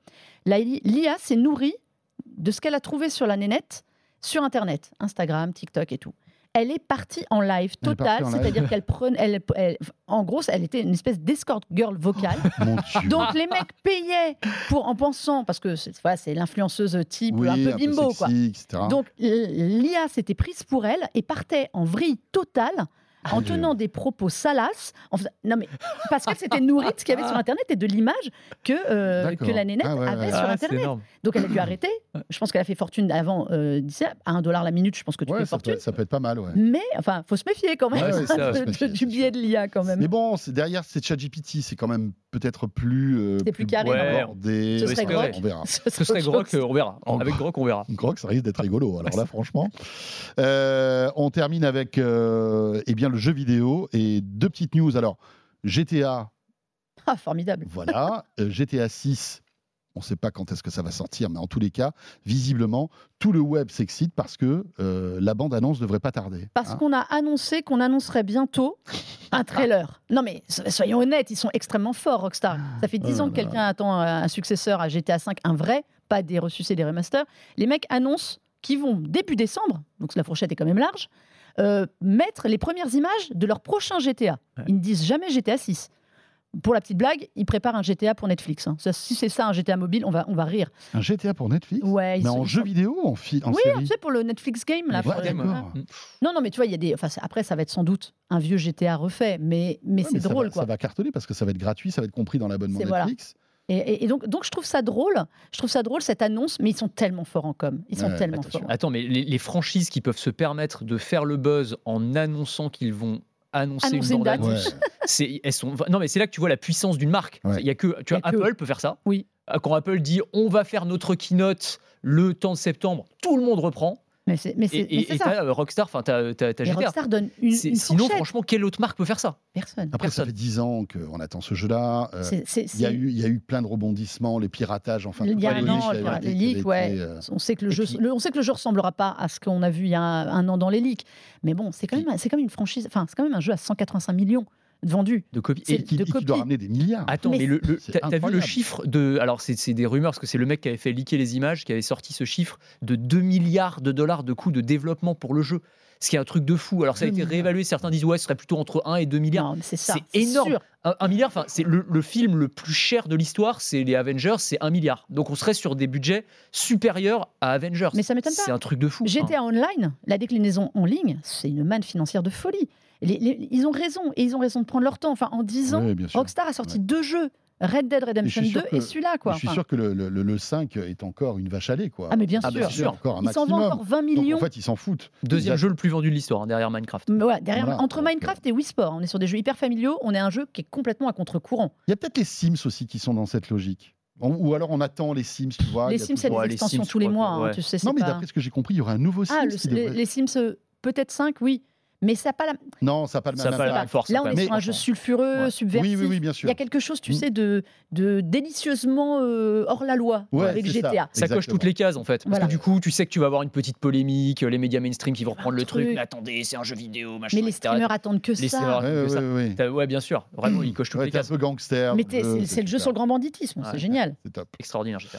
L'IA s'est nourrie de ce qu'elle a trouvé sur la nénette, sur Internet, Instagram, TikTok et tout. Elle est partie en live Elle est total, partie en live. c'est-à-dire qu'elle prenait, elle, elle- en gros, elle était une espèce d'escort girl vocale. [laughs] Donc les mecs payaient pour en pensant parce que c'est voilà, c'est l'influenceuse type oui, un peu bimbo quoi. sexy, etc. Donc l'IA s'était prise pour elle et partait en vrille totale en tenant des propos salaces. En faisant- Non mais parce qu'elle s'était nourrie de ce qu'il y avait sur Internet et de l'image que euh, que la nénette Ah ouais, avait ouais. sur Ah, Internet. Donc elle a dû arrêter. Je pense qu'elle a fait fortune avant euh, d'ici à un dollar la minute. Je pense que tu Ouais, fais ça, peut, fortune. être- ça peut être pas mal, ouais. Mais enfin, faut se méfier quand même Ouais, c'est ça, de- faut se méfier, de- du biais de l'IA quand même. Mais bon, c'est- derrière, c'est ChatGPT, c'est quand même peut-être plus. euh, C'est plus carré, Ouais. abordé. Ce serait Grok. On verra. Ce serait Grok, euh, on verra. Avec gros. Grok, on verra. Grok, ça risque d'être rigolo. Alors là, [laughs] franchement. Euh, on termine avec eh bien, le jeu vidéo et deux petites news. Alors, GTA, Ah, formidable. Voilà. [laughs] Euh, GTA 6, on ne sait pas quand est-ce que ça va sortir, mais en tous les cas, visiblement, tout le web s'excite parce que euh, la bande-annonce ne devrait pas tarder. Parce hein. qu'on a annoncé qu'on annoncerait bientôt un trailer. [laughs] Non mais so- soyons honnêtes, ils sont extrêmement forts, Rockstar. Ça fait 10 Oh ans que quelqu'un attend euh, un successeur à GTA V, un vrai, pas des ressuscités, des remasters. Les mecs annoncent qu'ils vont, début décembre, donc la fourchette est quand même large, euh, mettre les premières images de leur prochain GTA. Ouais. Ils ne disent jamais GTA 6. Pour la petite blague, ils préparent un GTA pour Netflix. hein. Ça, si c'est ça, un GTA mobile, on va, on va rire. Un GTA pour Netflix? Ouais, ils Mais sont- en jeu vidéo ou en, fi- en Oui, série? tu sais, pour le Netflix Game. Là, Ouais. Non, non, mais tu vois, il y a des. Enfin, c'est- après, ça va être sans doute un vieux GTA refait, mais, mais Ouais, c'est drôle, va- quoi. Ça va cartonner parce que ça va être gratuit, ça va être compris dans l'abonnement C'est- voilà. Et, et- et donc, donc, je trouve ça drôle. Je trouve ça drôle cette annonce, mais ils sont tellement forts en com. Ils sont Ouais, tellement attention. forts. Attends, mais les, les franchises qui peuvent se permettre de faire le buzz en annonçant qu'ils vont annoncer, Annoncer une une date. Ouais. c'est elles sont non mais c'est là que tu vois la puissance d'une marque. Ouais. Il y a que tu Il y vois a que- Apple peut faire ça. Oui. Quand Apple dit on va faire notre keynote le temps de septembre, tout le monde reprend. Mais c'est mais c'est- Et mais et- c'est et ça. t'as euh, Rockstar, enfin t'as t'as- t'as Et GTA. Rockstar donne une, une Sinon, franchement, quelle autre marque peut faire ça? Personne. Après, ça fait 10 ans qu'on attend ce jeu-là. Euh, Il y, a eu, il y a eu plein de rebondissements, les piratages, enfin, il y a un an, les leaks, ouais. euh, On sait que le jeu, puis- le- on sait que le jeu ressemblera pas à ce qu'on a vu il y a un, un an dans les leaks. Mais bon, c'est quand Puis- même, c'est quand même une franchise. Enfin, c'est quand même un jeu à 185 millions vendus. de copies. Et- qui, de et qui doit ramener des milliards. Attends, Mais mais, le, le- c'est t'as vu le chiffre de. Alors, c'est des rumeurs, parce que c'est le mec qui avait fait leaker les images, qui avait sorti ce chiffre de 2 milliards de dollars de coûts de développement pour le jeu. Ce qui est un truc de fou. Alors, ça a 2 été milliards. réévalué. Certains disent, ouais, ce serait plutôt entre 1 et 2 milliards. Non, mais c'est ça. C'est énorme. sûr. Un, un milliard, enfin, c'est le, le film le plus cher de l'histoire, c'est les Avengers, c'est 1 milliard. Donc, on serait sur des budgets supérieurs à Avengers. Mais ça m'étonne pas. C'est un truc de fou. GTA Online, la déclinaison en ligne, c'est une manne financière de folie. Les- les- ils ont raison, et ils ont raison de prendre leur temps. Enfin, en 10 ans. Rockstar a sorti deux jeux, Red Dead Redemption sûr 2 que- et celui-là. Quoi. Je suis Enfin, sûr que le, le- le- le 5 est encore une vache à lait. Quoi. Ah, mais bien Ah, sûr. bien C'est sûr. encore un Ils s'en vendent encore 20 Donc, millions. en fait, ils s'en foutent. Deuxième a- jeu le plus vendu de l'histoire, hein, derrière Minecraft. Mais ouais, derrière, Voilà, entre Minecraft et Wii Sport, on est sur des jeux hyper familiaux, on est un jeu qui est complètement à contre-courant. Il y a peut-être les Sims aussi qui sont dans cette logique. On- ou alors on attend les Sims, tu vois. les il y a Sims, c'est des Ouais, les extensions Sims, tous les mois, que- hein, tu sais, Non, mais pas- d'après ce que j'ai compris, il y aura un nouveau Sims. Ah, le- qui les, devrait- les Sims, euh, peut-être 5, oui. Mais ça n'a pas la... Non, ça n'a pas le même pas force. Là, on est même, sur un jeu sulfureux, Ouais. subversif. Oui, oui, oui, bien Il sûr. y a quelque chose, tu Mm. sais, de, de délicieusement euh, hors la loi Ouais, avec ça. GTA. Ça coche toutes les cases en fait. Parce Voilà. que du coup, tu sais que tu vas avoir une petite polémique, les médias mainstream qui vont reprendre le truc. truc. Mais attendez, c'est un jeu vidéo, machin. Mais les etc. streamers attendent que Les ça. Ouais, que ça. ouais, bien sûr. Vraiment, il coche toutes Ouais, les t'es un cases. peu gangster. Mais jeu, c'est le jeu sur le grand banditisme, c'est génial. C'est top. Extraordinaire, GTA.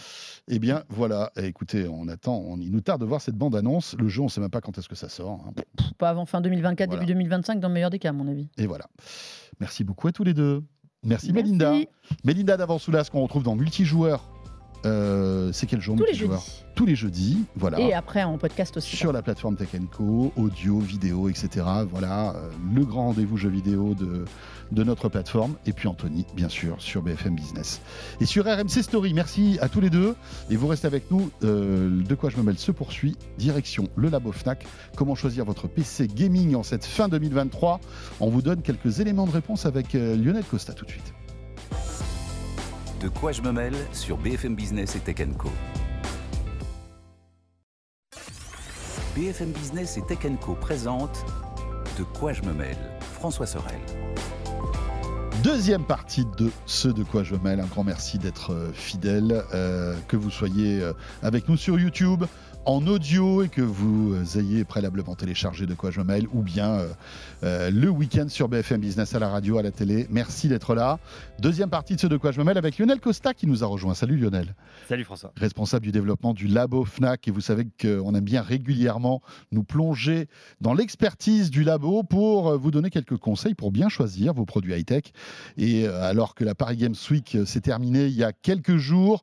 Eh bien, voilà. Écoutez, on attend. On, il nous tarde de voir cette bande-annonce. Le jeu, on ne sait même pas quand est-ce que ça sort. hein. Pas avant fin 2024, Voilà. début 2025, dans le meilleur des cas, à mon avis. Et voilà. Merci beaucoup à tous les deux. Merci, Mélinda. Mélinda d'Avansoulas qu'on retrouve dans Multijoueur. Euh, c'est quel jour Tous les jeudis. Tous les jeudis. Voilà. Et après, en podcast aussi. sur la plateforme Tech Co, audio, vidéo, etc. Voilà, euh, le grand rendez-vous jeux vidéo de, de notre plateforme. Et puis Anthony, bien sûr, sur BFM Business. Et sur RMC Story, merci à tous les deux. Et vous restez avec nous. euh, de quoi je me mêle se poursuit. Direction le Labo Fnac. Comment choisir votre PC gaming en cette fin 2023 On vous donne quelques éléments de réponse avec Lionel Costa tout de suite. De quoi je me mêle sur BFM Business et Tech Co. BFM Business et Tech Co présente De quoi je me mêle François Sorel. Deuxième partie de ce de quoi je me mêle. Un grand merci d'être euh, fidèle, euh, que vous soyez euh, avec nous sur YouTube en audio et que vous euh, ayez préalablement téléchargé de quoi je mêle ou bien euh, euh, le week-end sur BFM Business à la radio, à la télé. Merci d'être là. Deuxième partie de ce de quoi je me avec Lionel Costa qui nous a rejoint. Salut Lionel Salut François. responsable du développement du labo FNAC. Et vous savez qu'on aime bien régulièrement nous plonger dans l'expertise du labo pour euh, vous donner quelques conseils pour bien choisir vos produits high-tech. Et euh, alors que la Paris Games Week euh, s'est terminée il y a quelques jours,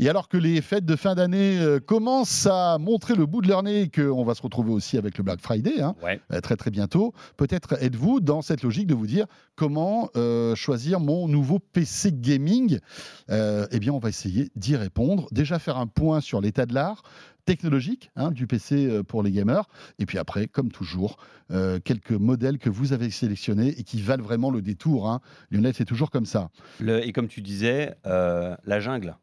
et alors que les fêtes de fin d'année commencent à montrer le bout de leur nez et qu'on va se retrouver aussi avec le Black Friday, hein, Ouais. très très bientôt. Peut-être êtes-vous dans cette logique de vous dire comment euh, choisir mon nouveau PC gaming? Eh bien, on va essayer d'y répondre. Déjà faire un point sur l'état de l'art technologique hein, du PC euh, pour les gamers. Et puis après, comme toujours, euh, quelques modèles que vous avez sélectionnés et qui valent vraiment le détour. Hein. Lionel, c'est toujours comme ça. Et comme tu disais, euh, la jungle.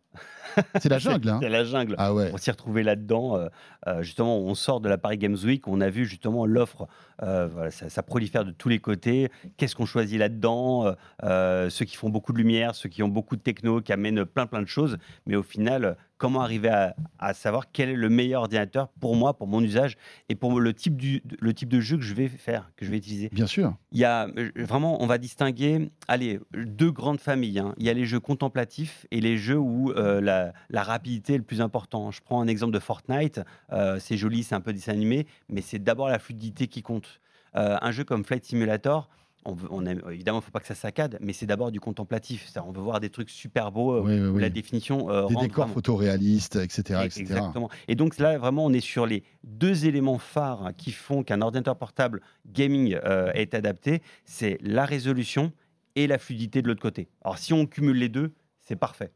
C'est la [laughs] jungle, hein C'est la jungle. Ah ouais. On s'y retrouvait là-dedans. euh, euh, justement, on sort de la Paris Games Week, on a vu justement l'offre, euh, voilà, ça, ça prolifère de tous les côtés. Qu'est-ce qu'on choisit là-dedans Ceux qui font beaucoup de lumière, ceux qui ont beaucoup de techno, qui amènent plein plein de choses. Mais au final, comment arriver à, à savoir quel est le meilleur ordinateur pour moi, pour mon usage et pour le type, du, le type de jeu que je vais faire, que je vais utiliser Bien sûr. il y a euh, vraiment, on va distinguer, allez, deux grandes familles. hein. Il y a les jeux contemplatifs et les jeux où euh, la, la rapidité est le plus important. Je prends un exemple de Fortnite. euh, c'est joli, c'est un peu dessin animé, mais c'est d'abord la fluidité qui compte. Euh, un jeu comme Flight Simulator. On veut- on aime- évidemment, il ne faut pas que ça saccade, mais c'est d'abord du contemplatif. On veut voir des trucs super beaux euh, Oui, oui, où oui. la définition euh, Des décors vraiment. photoréalistes, etc. etc. Exactement. Et donc là, vraiment, on est sur les deux éléments phares qui font qu'un ordinateur portable gaming euh, est adapté. C'est la résolution et la fluidité de l'autre côté. Alors si on cumule les deux, c'est parfait.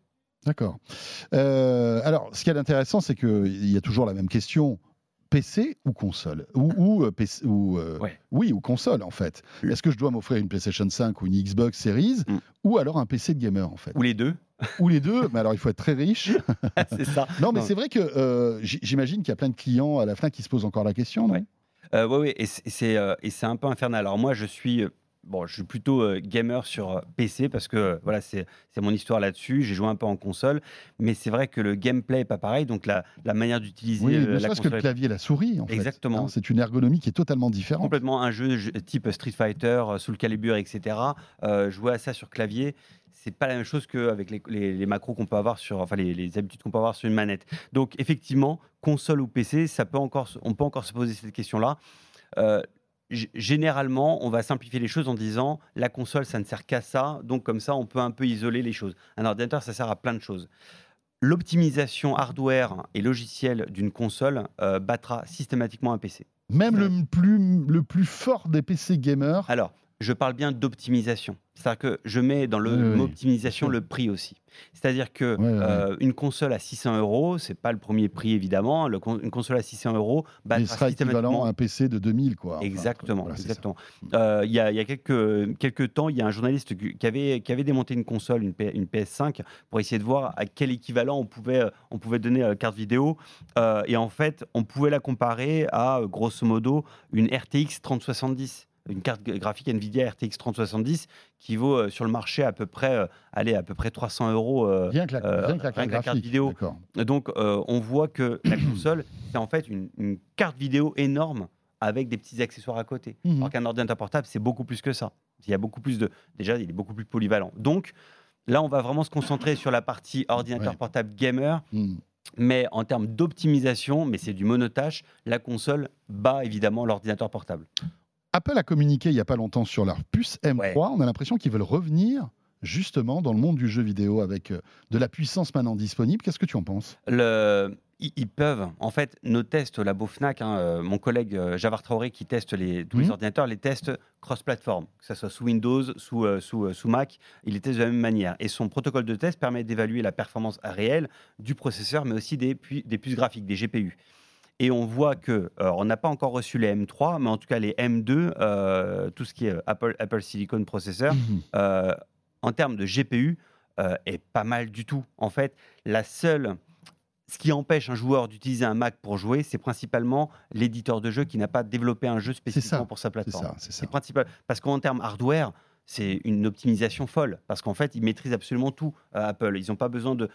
D'accord. Euh, alors, ce qui est intéressant, c'est qu'il y a toujours la même question. PC ou console ou, ou, euh, PC, ou, euh, Ouais. Oui, ou console en fait. Est-ce que je dois m'offrir une PlayStation 5 ou une Xbox Series Mm. ou alors un PC de gamer en fait? Ou les deux. Ou les deux, mais alors il faut être très riche. [laughs] c'est ça. [laughs] Non, mais c'est vrai que euh, j'imagine qu'il y a plein de clients à la fin qui se posent encore la question, Ouais. Euh, ouais, ouais, et c'est- c'est euh, et c'est un peu infernal. Alors moi, je suis euh, bon, je suis plutôt euh, gamer sur euh, PC parce que euh, voilà, c'est mon histoire là-dessus. J'ai joué un peu en console, mais c'est vrai que le gameplay est pas pareil, donc la, la manière d'utiliser Oui, la que le clavier et la souris, en fait. Exactement. Hein, c'est une ergonomie qui est totalement différente. complètement un jeu je- type Street Fighter, Soul Calibur, etc. Euh, jouer à ça sur clavier, c'est pas la même chose qu'avec les, les, les macros qu'on peut avoir sur, enfin les, les habitudes qu'on peut avoir sur une manette. Donc effectivement, console ou PC, ça peut encore, on peut encore se poser cette question-là. Généralement, on va simplifier les choses en disant la console, ça ne sert qu'à ça, donc comme ça, on peut un peu isoler les choses. Un ordinateur, ça sert à plein de choses. L'optimisation hardware et logiciel d'une console euh, battra systématiquement un PC. Même le plus, le plus fort des PC gamers. Alors, je parle bien d'optimisation. C'est-à-dire que je mets dans le Oui, optimisation le prix aussi. C'est-à-dire que euh, une console à 600 euros, c'est pas le premier prix évidemment. Le con- une console à 600 euros battra sera équivalent systématiquement à un PC de 2000, quoi. Enfin, Exactement, voilà, exactement. Euh, Il y a, il y a quelques, quelques temps, il y a un journaliste qui avait, qui avait démonté une console, une, P- une PS5, pour essayer de voir à quel équivalent on pouvait, euh, on pouvait donner la carte vidéo. Euh, et en fait, on pouvait la comparer à, euh, grosso modo, une RTX 3070. Une carte gra- graphique Nvidia RTX 3070 qui vaut euh, sur le marché à peu près, euh, allez, à peu près 300 euros. euh, Rien que la, rien que la rien carte que la carte graphique, vidéo. donc, on voit que la [clears throat] console, c'est en fait une, une carte vidéo énorme avec des petits accessoires à côté. Mhm. Alors qu'un ordinateur portable, c'est beaucoup plus que ça. Il y a beaucoup plus de. Déjà, il est beaucoup plus polyvalent. Donc, là, on va vraiment se concentrer sur la partie ordinateur Ouais. portable gamer. Hmm. Mais en termes d'optimisation, mais c'est du monotâche, la console bat évidemment l'ordinateur portable. Apple a communiqué il n'y a pas longtemps sur leur puce M3. Ouais. On a l'impression qu'ils veulent revenir justement dans le monde du jeu vidéo avec euh, de la puissance maintenant disponible. Qu'est-ce que tu en penses? Le- ils, peuvent, en fait, nos tests labo Fnac, hein, euh, mon collègue euh, Javar Traoré qui teste les, tous les ordinateurs, les tests cross-platform, que ce soit sous Windows, sous, euh, sous, euh, sous Mac, il les teste de la même manière. Et son protocole de test permet d'évaluer la performance réelle du processeur, mais aussi des, pu- des puces graphiques, des GPU. Et on voit que, euh, on n'a pas encore reçu les M3, mais en tout cas les M2, euh, tout ce qui est Apple, Apple Silicon Processor, Mhm. euh, en termes de GPU, euh, est pas mal du tout. En fait, la seule. Ce qui empêche un joueur d'utiliser un Mac pour jouer, c'est principalement l'éditeur de jeu qui n'a pas développé un jeu spécifiquement pour sa C'est plateforme. ça, c'est ça. C'est principal. Parce qu'en termes hardware, c'est une optimisation folle. Parce qu'en fait, ils maîtrisent absolument tout à Apple. Ils n'ont pas besoin de,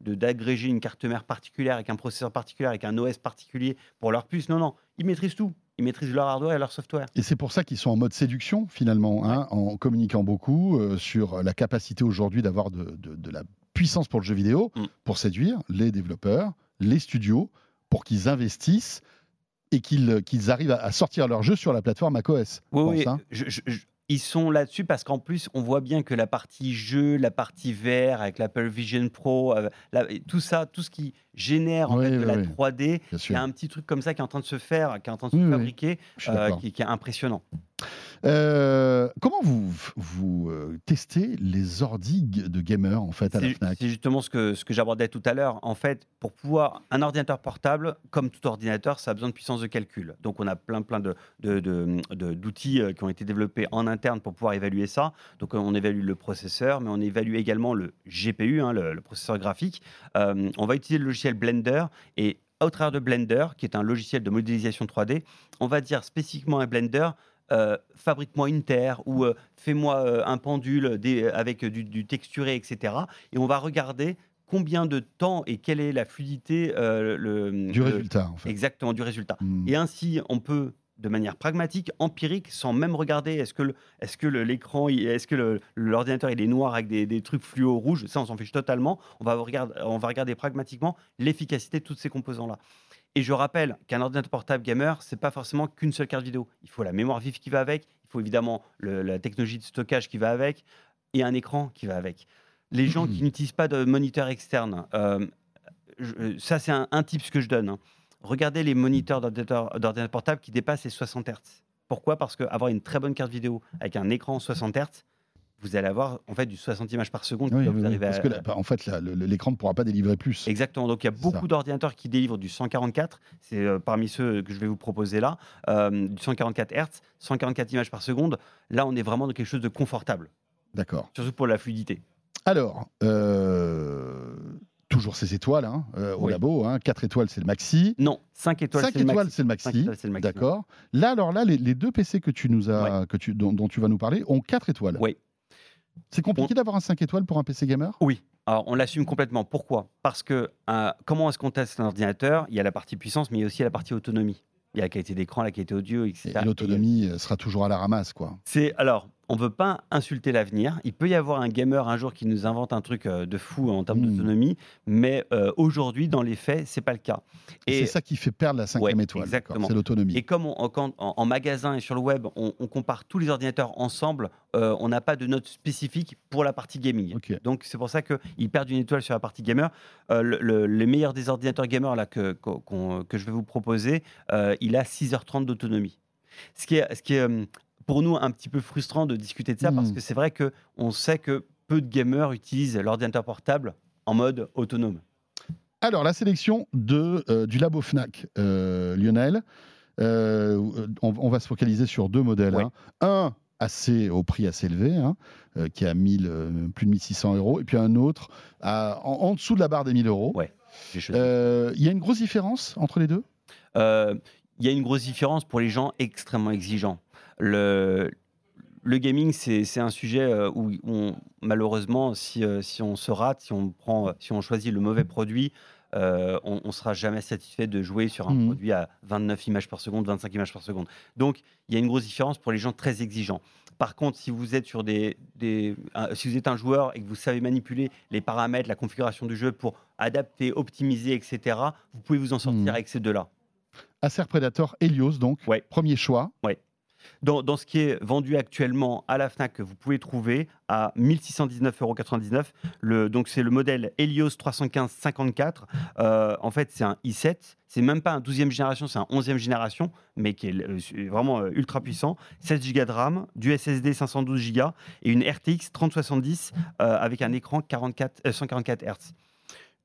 d'agréger une carte mère particulière avec un processeur particulier, avec un OS particulier pour leur puce. Non, non, ils maîtrisent tout. Ils maîtrisent leur hardware et leur software. Et c'est pour ça qu'ils sont en mode séduction, finalement, hein, en communiquant beaucoup euh, sur la capacité aujourd'hui d'avoir de, de- de la puissance pour le jeu vidéo, Mm. pour séduire les développeurs, les studios, pour qu'ils investissent et qu'ils qu'ils arrivent à, sortir leur jeu sur la plateforme macOS. Oui, je oui, hein. je- je- je- ils sont là-dessus parce qu'en plus, on voit bien que la partie jeu, la partie VR avec l'Apple Vision Pro, euh, tout ça, tout ce qui génère en Oui, fait, de oui, la oui. 3D, Bien il y a un petit truc comme ça qui est en train de se faire, qui est en train de se fabriquer, euh, qui, qui est impressionnant. Euh, comment vous, vous euh, testez les ordi de gamers en fait à la C'est Fnac? c'est justement ce que, ce que j'abordais tout à l'heure. En fait, pour pouvoir. Un ordinateur portable, comme tout ordinateur, ça a besoin de puissance de calcul. Donc, on a plein, plein de, de- de- de- d'outils qui ont été développés en interne pour pouvoir évaluer ça. Donc, on évalue le processeur, mais on évalue également le GPU, hein, le, le processeur graphique. Euh, on va utiliser le logiciel Blender et au travers de Blender, qui est un logiciel de modélisation 3D, on va dire spécifiquement à Blender. euh, fabrique-moi une terre ou euh, fais-moi euh, un pendule des- avec du, du texturé, etc. Et on va regarder combien de temps et quelle est la fluidité le, Du résultat en fait. Exactement, du résultat. Hmm. Et ainsi, on peut, de manière pragmatique, empirique, sans même regarder est-ce que est-ce l'écran, est-ce que l'ordinateur il est noir avec des, des trucs fluo rouges, ça on s'en fiche totalement. On va regarder, on va regarder pragmatiquement l'efficacité de tous ces composants-là. Et je rappelle qu'un ordinateur portable gamer, c'est pas forcément qu'une seule carte vidéo. Il faut la mémoire vive qui va avec, il faut évidemment le- la technologie de stockage qui va avec, et un écran qui va avec. Les gens qui [clears throat] n'utilisent pas de moniteur externe, euh, je- ça c'est un, un tips que je donne. hein. Regardez les moniteurs d'ordinateur portable qui dépassent les 60 Hz. Pourquoi? Parce qu'avoir une très bonne carte vidéo avec un écran 60 Hz, vous allez avoir en fait du 60 images par seconde. Oui, oui, vous oui, parce à- que là, en fait, l'écran ne pourra pas délivrer plus. Exactement. Donc il y a beaucoup d'ordinateurs qui délivrent du 144. C'est euh, parmi ceux que je vais vous proposer là, euh, du 144 Hz, 144 images par seconde. Là, on est vraiment dans quelque chose de confortable, D'accord. surtout pour la fluidité. Alors, euh, toujours ces étoiles hein, euh, au Oui. labo. Hein, 4 étoiles, c'est le maxi. Non, 5 étoiles, 5 c'est le étoiles, maxi. c'est le Cinq maxi. étoiles, c'est le maxi. D'accord. Là, alors là, les, les deux PC que tu nous as, que tu, dont, dont tu vas nous parler ont 4 étoiles. Oui. C'est compliqué d'avoir un 5 étoiles pour un PC gamer? Oui. Alors, on l'assume complètement. Pourquoi? Parce que euh, comment est-ce qu'on teste un ordinateur Il y a la partie puissance, mais il y a aussi la partie autonomie. Il y a la qualité d'écran, la qualité audio, etc. Et l'autonomie euh, sera toujours à la ramasse, quoi. C'est alors, on veut pas insulter l'avenir. Il peut y avoir un gamer un jour qui nous invente un truc euh, de fou en termes Hmm. d'autonomie, mais euh, aujourd'hui, dans les faits, c'est pas le cas. Et c'est ça qui fait perdre la cinquième Ouais, étoile. exactement. C'est l'autonomie. et comme on- en, quand- en- en magasin et sur le web, on, on compare tous les ordinateurs ensemble, euh, on n'a pas de note spécifique pour la partie gaming. Donc c'est pour ça qu'ils perdent une étoile sur la partie gamer. Euh, le- le- les meilleurs des ordinateurs gamers là, que, je vais vous proposer, il a 6h30 d'autonomie. Ce qui est, ce qui est euh, pour nous un petit peu frustrant de discuter de ça parce Mhm. que c'est vrai que on sait que peu de gamers utilisent l'ordinateur portable en mode autonome. Alors, la sélection de, euh, du labo FNAC, euh, Lionel, euh, on, on va se focaliser sur deux modèles. Hein. Un assez, au prix assez élevé, hein, qui est à 1000, plus de 1600 euros, et puis un autre à, en, en dessous de la barre des 1000 euros. Ouais. Il y a une grosse différence entre les deux? Il y a une grosse différence pour les gens extrêmement exigeants. Le, le gaming, c'est un sujet euh, où on, malheureusement, si, euh, si on se rate, si on, prend, si on choisit le mauvais produit, euh, on ne sera jamais satisfait de jouer sur un Mhm. produit à 29 images par seconde, 25 images par seconde. Donc, il y a une grosse différence pour les gens très exigeants. Par contre, si vous êtes sur des, des un- si vous êtes un joueur et que vous savez manipuler les paramètres, la configuration du jeu pour adapter, optimiser, etc., vous pouvez vous en sortir Mhm. avec ces deux-là. Acer Predator Helios, donc, Ouais. premier choix. Dans, ce qui est vendu actuellement à la FNAC, que vous pouvez trouver à 1619,99 euros. Donc, c'est le modèle Helios 315-54. Euh, en fait, c'est un i7. C'est même pas un 12e génération, c'est un 11e génération, mais qui est euh, vraiment euh, ultra puissant. 7 Go de RAM, du SSD 512 Go et une RTX 3070 euh, avec un écran 44, euh, 144 Hz.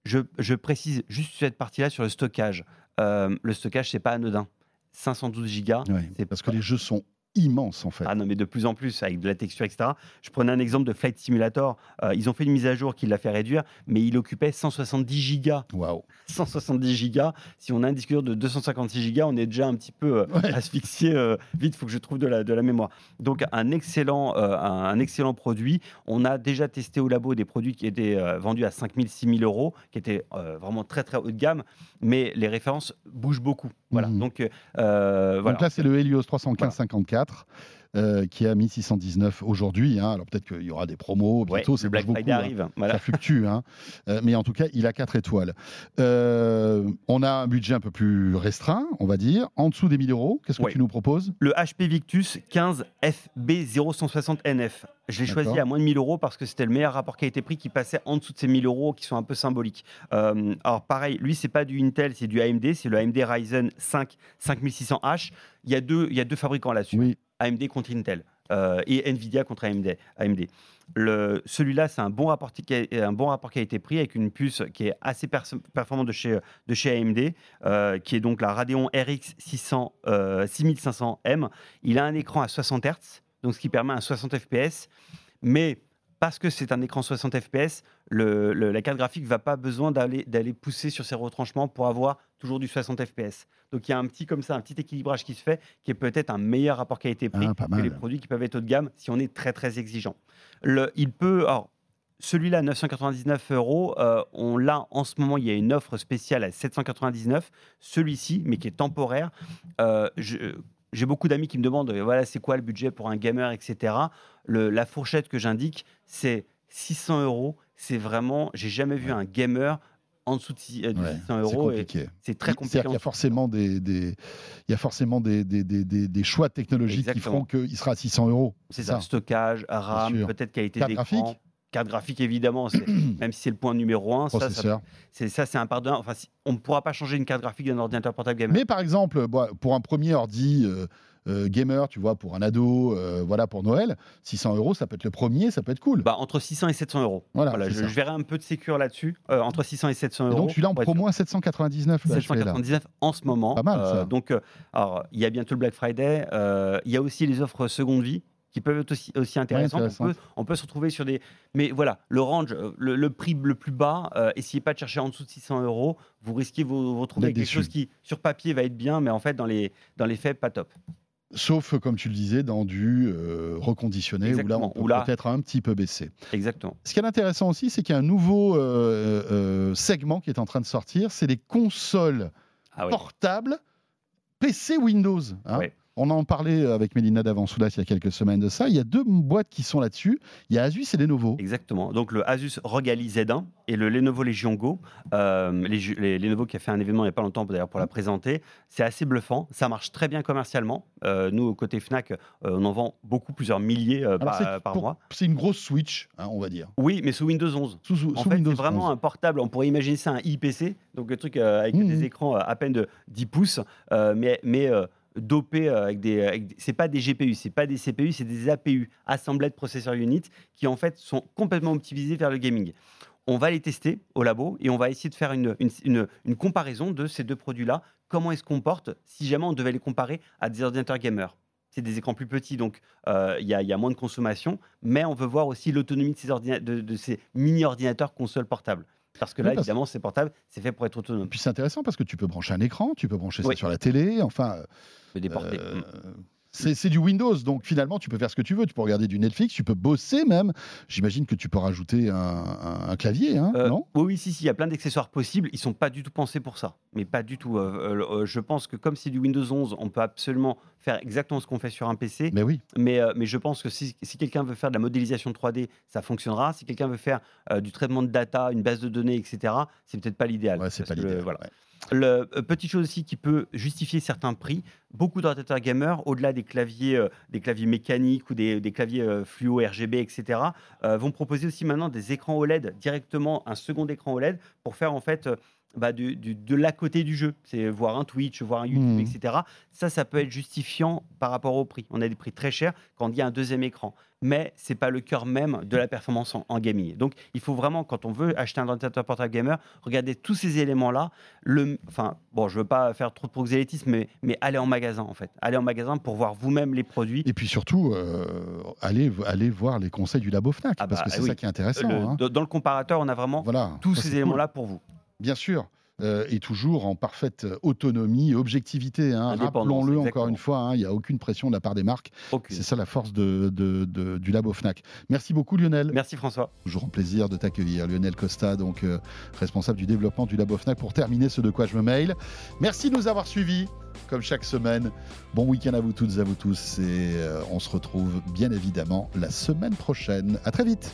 Je, je précise juste cette partie-là sur le stockage. Le stockage, c'est pas anodin. 512 Go, Ouais, C'est parce que les jeux sont immenses, en fait. ah non, mais de plus en plus, avec de la texture, etc. Je prenais un exemple de Flight Simulator. Euh, ils ont fait une mise à jour qui l'a fait réduire, mais il occupait 170 gigas. Waouh. 170 gigas. Si on a un disque dur de 256 gigas, on est déjà un petit peu euh, [laughs] Ouais. asphyxié. euh, vite, il faut que je trouve de la, de la mémoire. Donc, un excellent, un, excellent produit. On a déjà testé au labo des produits qui étaient vendus à 5000, 6000 euros, qui étaient vraiment très, très haut de gamme, mais les références bougent beaucoup. Voilà. Mhm. Donc, voilà. Donc là, c'est le Helios 315-54 2024 euh, qui est à 1619 aujourd'hui. hein. Alors peut-être qu'il y aura des promos bientôt. le Black Friday hein. Voilà. Ça fluctue. hein. Euh, mais en tout cas, il a 4 étoiles. Euh, on a un budget un peu plus restreint, on va dire. En dessous des 1000 euros, qu'est-ce que Ouais. tu nous proposes? Le HP Victus 15 FB0160NF. Je l'ai choisi à moins de 1000 euros parce que c'était le meilleur rapport qualité-prix qui passait en dessous de ces 1000 euros qui sont un peu symboliques. Alors pareil, lui c'est pas du Intel, c'est du AMD, c'est le AMD Ryzen 5 5600H. Il y a deux, il y a deux fabricants là-dessus. Oui. AMD contre Intel euh, et Nvidia contre AMD. AMD. Celui-là, c'est un, bon rapport un bon rapport pris avec une puce qui est assez performante de chez, de chez AMD, euh, qui est donc la Radeon RX 600, euh, 6500M. Il a un écran à 60 Hz, donc ce qui permet un 60 FPS, mais parce que c'est un écran 60 FPS, le- le- la carte graphique va pas besoin d'aller d'aller pousser sur ses retranchements pour avoir toujours du 60 FPS. Donc il y a un petit comme ça, un petit équilibrage qui se fait, qui est peut-être un meilleur rapport qualité-prix Ah, que les produits qui peuvent être haut de gamme si on est très très exigeant. Le, il peut, alors, celui-là, 999 euros, euh, on l'a en ce moment, il y a une offre spéciale à 799. Celui-ci, mais qui est temporaire, euh, je- j'ai beaucoup d'amis qui me demandent, voilà, c'est quoi le budget pour un gamer, etc. Le- la fourchette que j'indique, c'est 600 euros. C'est vraiment, j'ai jamais vu un gamer en dessous de six- euh, de Ouais, 600 c'est euros. C'est très Il- compliqué. C'est-à-dire qu'il y a forcément des, des- il y a forcément des, des, choix technologiques Exactement. qui feront qu'il sera à 600 euros. C'est ça, stockage, RAM, peut-être qualité d'écran. graphique Carte graphique, évidemment, [clears throat] même si c'est le point numéro un, processeur. c'est ça, c'est un pardon. Enfin, si- on ne pourra pas changer une carte graphique d'un ordinateur portable gamer. Mais par exemple, bon, pour un premier ordi euh, gamer, tu vois, pour un ado, euh, voilà, pour Noël, 600 euros, ça peut être le premier, ça peut être cool. Bah, entre 600 et 700 euros. Voilà, je, verrai un peu de sécure là-dessus. Euh, entre 600 et 700 Et euros. donc celui-là en promo à 799, le HV, là. 799 en ce moment. Pas mal, ça. donc, euh, alors, il y a bientôt le Black Friday. euh, il y a aussi les offres seconde vie qui peuvent être aussi, aussi intéressantes. on, peut, on peut se retrouver sur des. Mais voilà, le range, euh, le, le prix le plus bas, euh, essayez pas de chercher en dessous de 600 euros. Vous risquez de vous, vous retrouver avec quelque chose qui, sur papier, va être bien, mais en fait, dans les, dans les faits, pas top. Sauf, comme tu le disais, dans du euh, reconditionné, où là, on Exactement, peut où là- peut-être un petit peu baisser. Exactement. Ce qui est intéressant aussi, c'est qu'il y a un nouveau euh, euh, segment qui est en train de sortir, c'est les consoles Ah oui. portables PC Windows. hein. On en parlait avec Mélina Davansoulas il y a quelques semaines de ça. Il y a deux boîtes qui sont là-dessus. Il y a Asus et Lenovo. Exactement. Donc le Asus Rogali Z1 et le Lenovo Legion Go. Euh, les, les- Lenovo qui a fait un événement il n'y a pas longtemps d'ailleurs pour la présenter. C'est assez bluffant. Ça marche très bien commercialement. Euh, nous, côté Fnac, euh, on en vend beaucoup, plusieurs milliers par, c'est par pour- mois. C'est une grosse Switch, hein, on va dire. Oui, mais sous Windows 11. Sous, sous- En sous fait, c'est vraiment 11. un portable. On pourrait imaginer ça un IPC, donc le truc avec Mhm. des écrans à peine de 10 pouces, mais, mais euh, dopé euh, avec des. c'est pas des GPU, c'est pas des CPU, c'est des APU, Assembled Processor Unit, qui en fait sont complètement optimisés vers le gaming. On va les tester au labo et on va essayer de faire une, une, une- comparaison de ces deux produits-là. Comment ils se comportent si jamais on devait les comparer à des ordinateurs gamers c'est des écrans plus petits, donc euh, il y, y a moins de consommation, mais on veut voir aussi l'autonomie de ces, de, de ces mini-ordinateurs consoles portables. Parce que là, Oui, parce- évidemment, ces portables, c'est fait pour être autonome. Puis c'est intéressant parce que tu peux brancher un écran, tu peux brancher ça sur la télé. Enfin, portées. euh, Mm. C'est c'est du Windows, donc finalement tu peux faire ce que tu veux. Tu peux regarder du Netflix, tu peux bosser même. J'imagine que tu peux rajouter un, un- un clavier, hein, Euh, non? oui, oui, si, si, il y a plein d'accessoires possibles. Ils sont pas du tout pensés pour ça, mais pas du tout. Euh, euh, je pense que comme c'est du Windows 11, on peut absolument faire exactement ce qu'on fait sur un PC. Mais oui. Mais, mais je pense que si, si quelqu'un veut faire de la modélisation 3D, ça fonctionnera. Si quelqu'un veut faire du traitement de data, une base de données, etc., c'est peut-être pas l'idéal. Ouais, c'est pas l'idée. voilà. ouais. Le, euh, petite chose aussi qui peut justifier certains prix, beaucoup d'ordinateurs gamers, au-delà des claviers, euh, des claviers mécaniques ou des, claviers euh, fluo, RGB, etc., vont proposer aussi maintenant des écrans OLED directement, un second écran OLED pour faire en fait bah, du- du- de l'à côté du jeu, c'est voir un Twitch, voir un YouTube, Mhm. etc. Ça, ça peut être justifiant par rapport au prix. On a des prix très chers quand il y a un deuxième écran, mais c'est pas le cœur même de la performance en, en gaming. Donc, il faut vraiment, quand on veut acheter un ordinateur portable gamer, regarder tous ces éléments-là. Le, enfin, bon, je veux pas faire trop de proxénétisme, mais, mais aller en magasin en fait, aller en magasin pour voir vous-même les produits. Et puis surtout, euh, allez, allez voir les conseils du labo Fnac, Ah parce bah, que c'est oui. ça qui est intéressant. Le- hein. dans- le comparateur, on a vraiment Voilà. tous Ça, ces éléments-là pour vous. Bien sûr. euh, et toujours en parfaite autonomie et objectivité. hein. Rappelons-le encore une fois, hein, il n'y a aucune pression de la part des marques. C'est ça la force de, de- de- du labo Fnac. Merci beaucoup Lionel. Merci François. Toujours un plaisir de t'accueillir. Lionel Costa, donc euh, responsable du développement du Labo Fnac, pour terminer ce de quoi je me mail. Merci de nous avoir suivis, comme chaque semaine. Bon week-end à vous toutes et à vous tous. Et euh, on se retrouve bien évidemment la semaine prochaine. À très vite.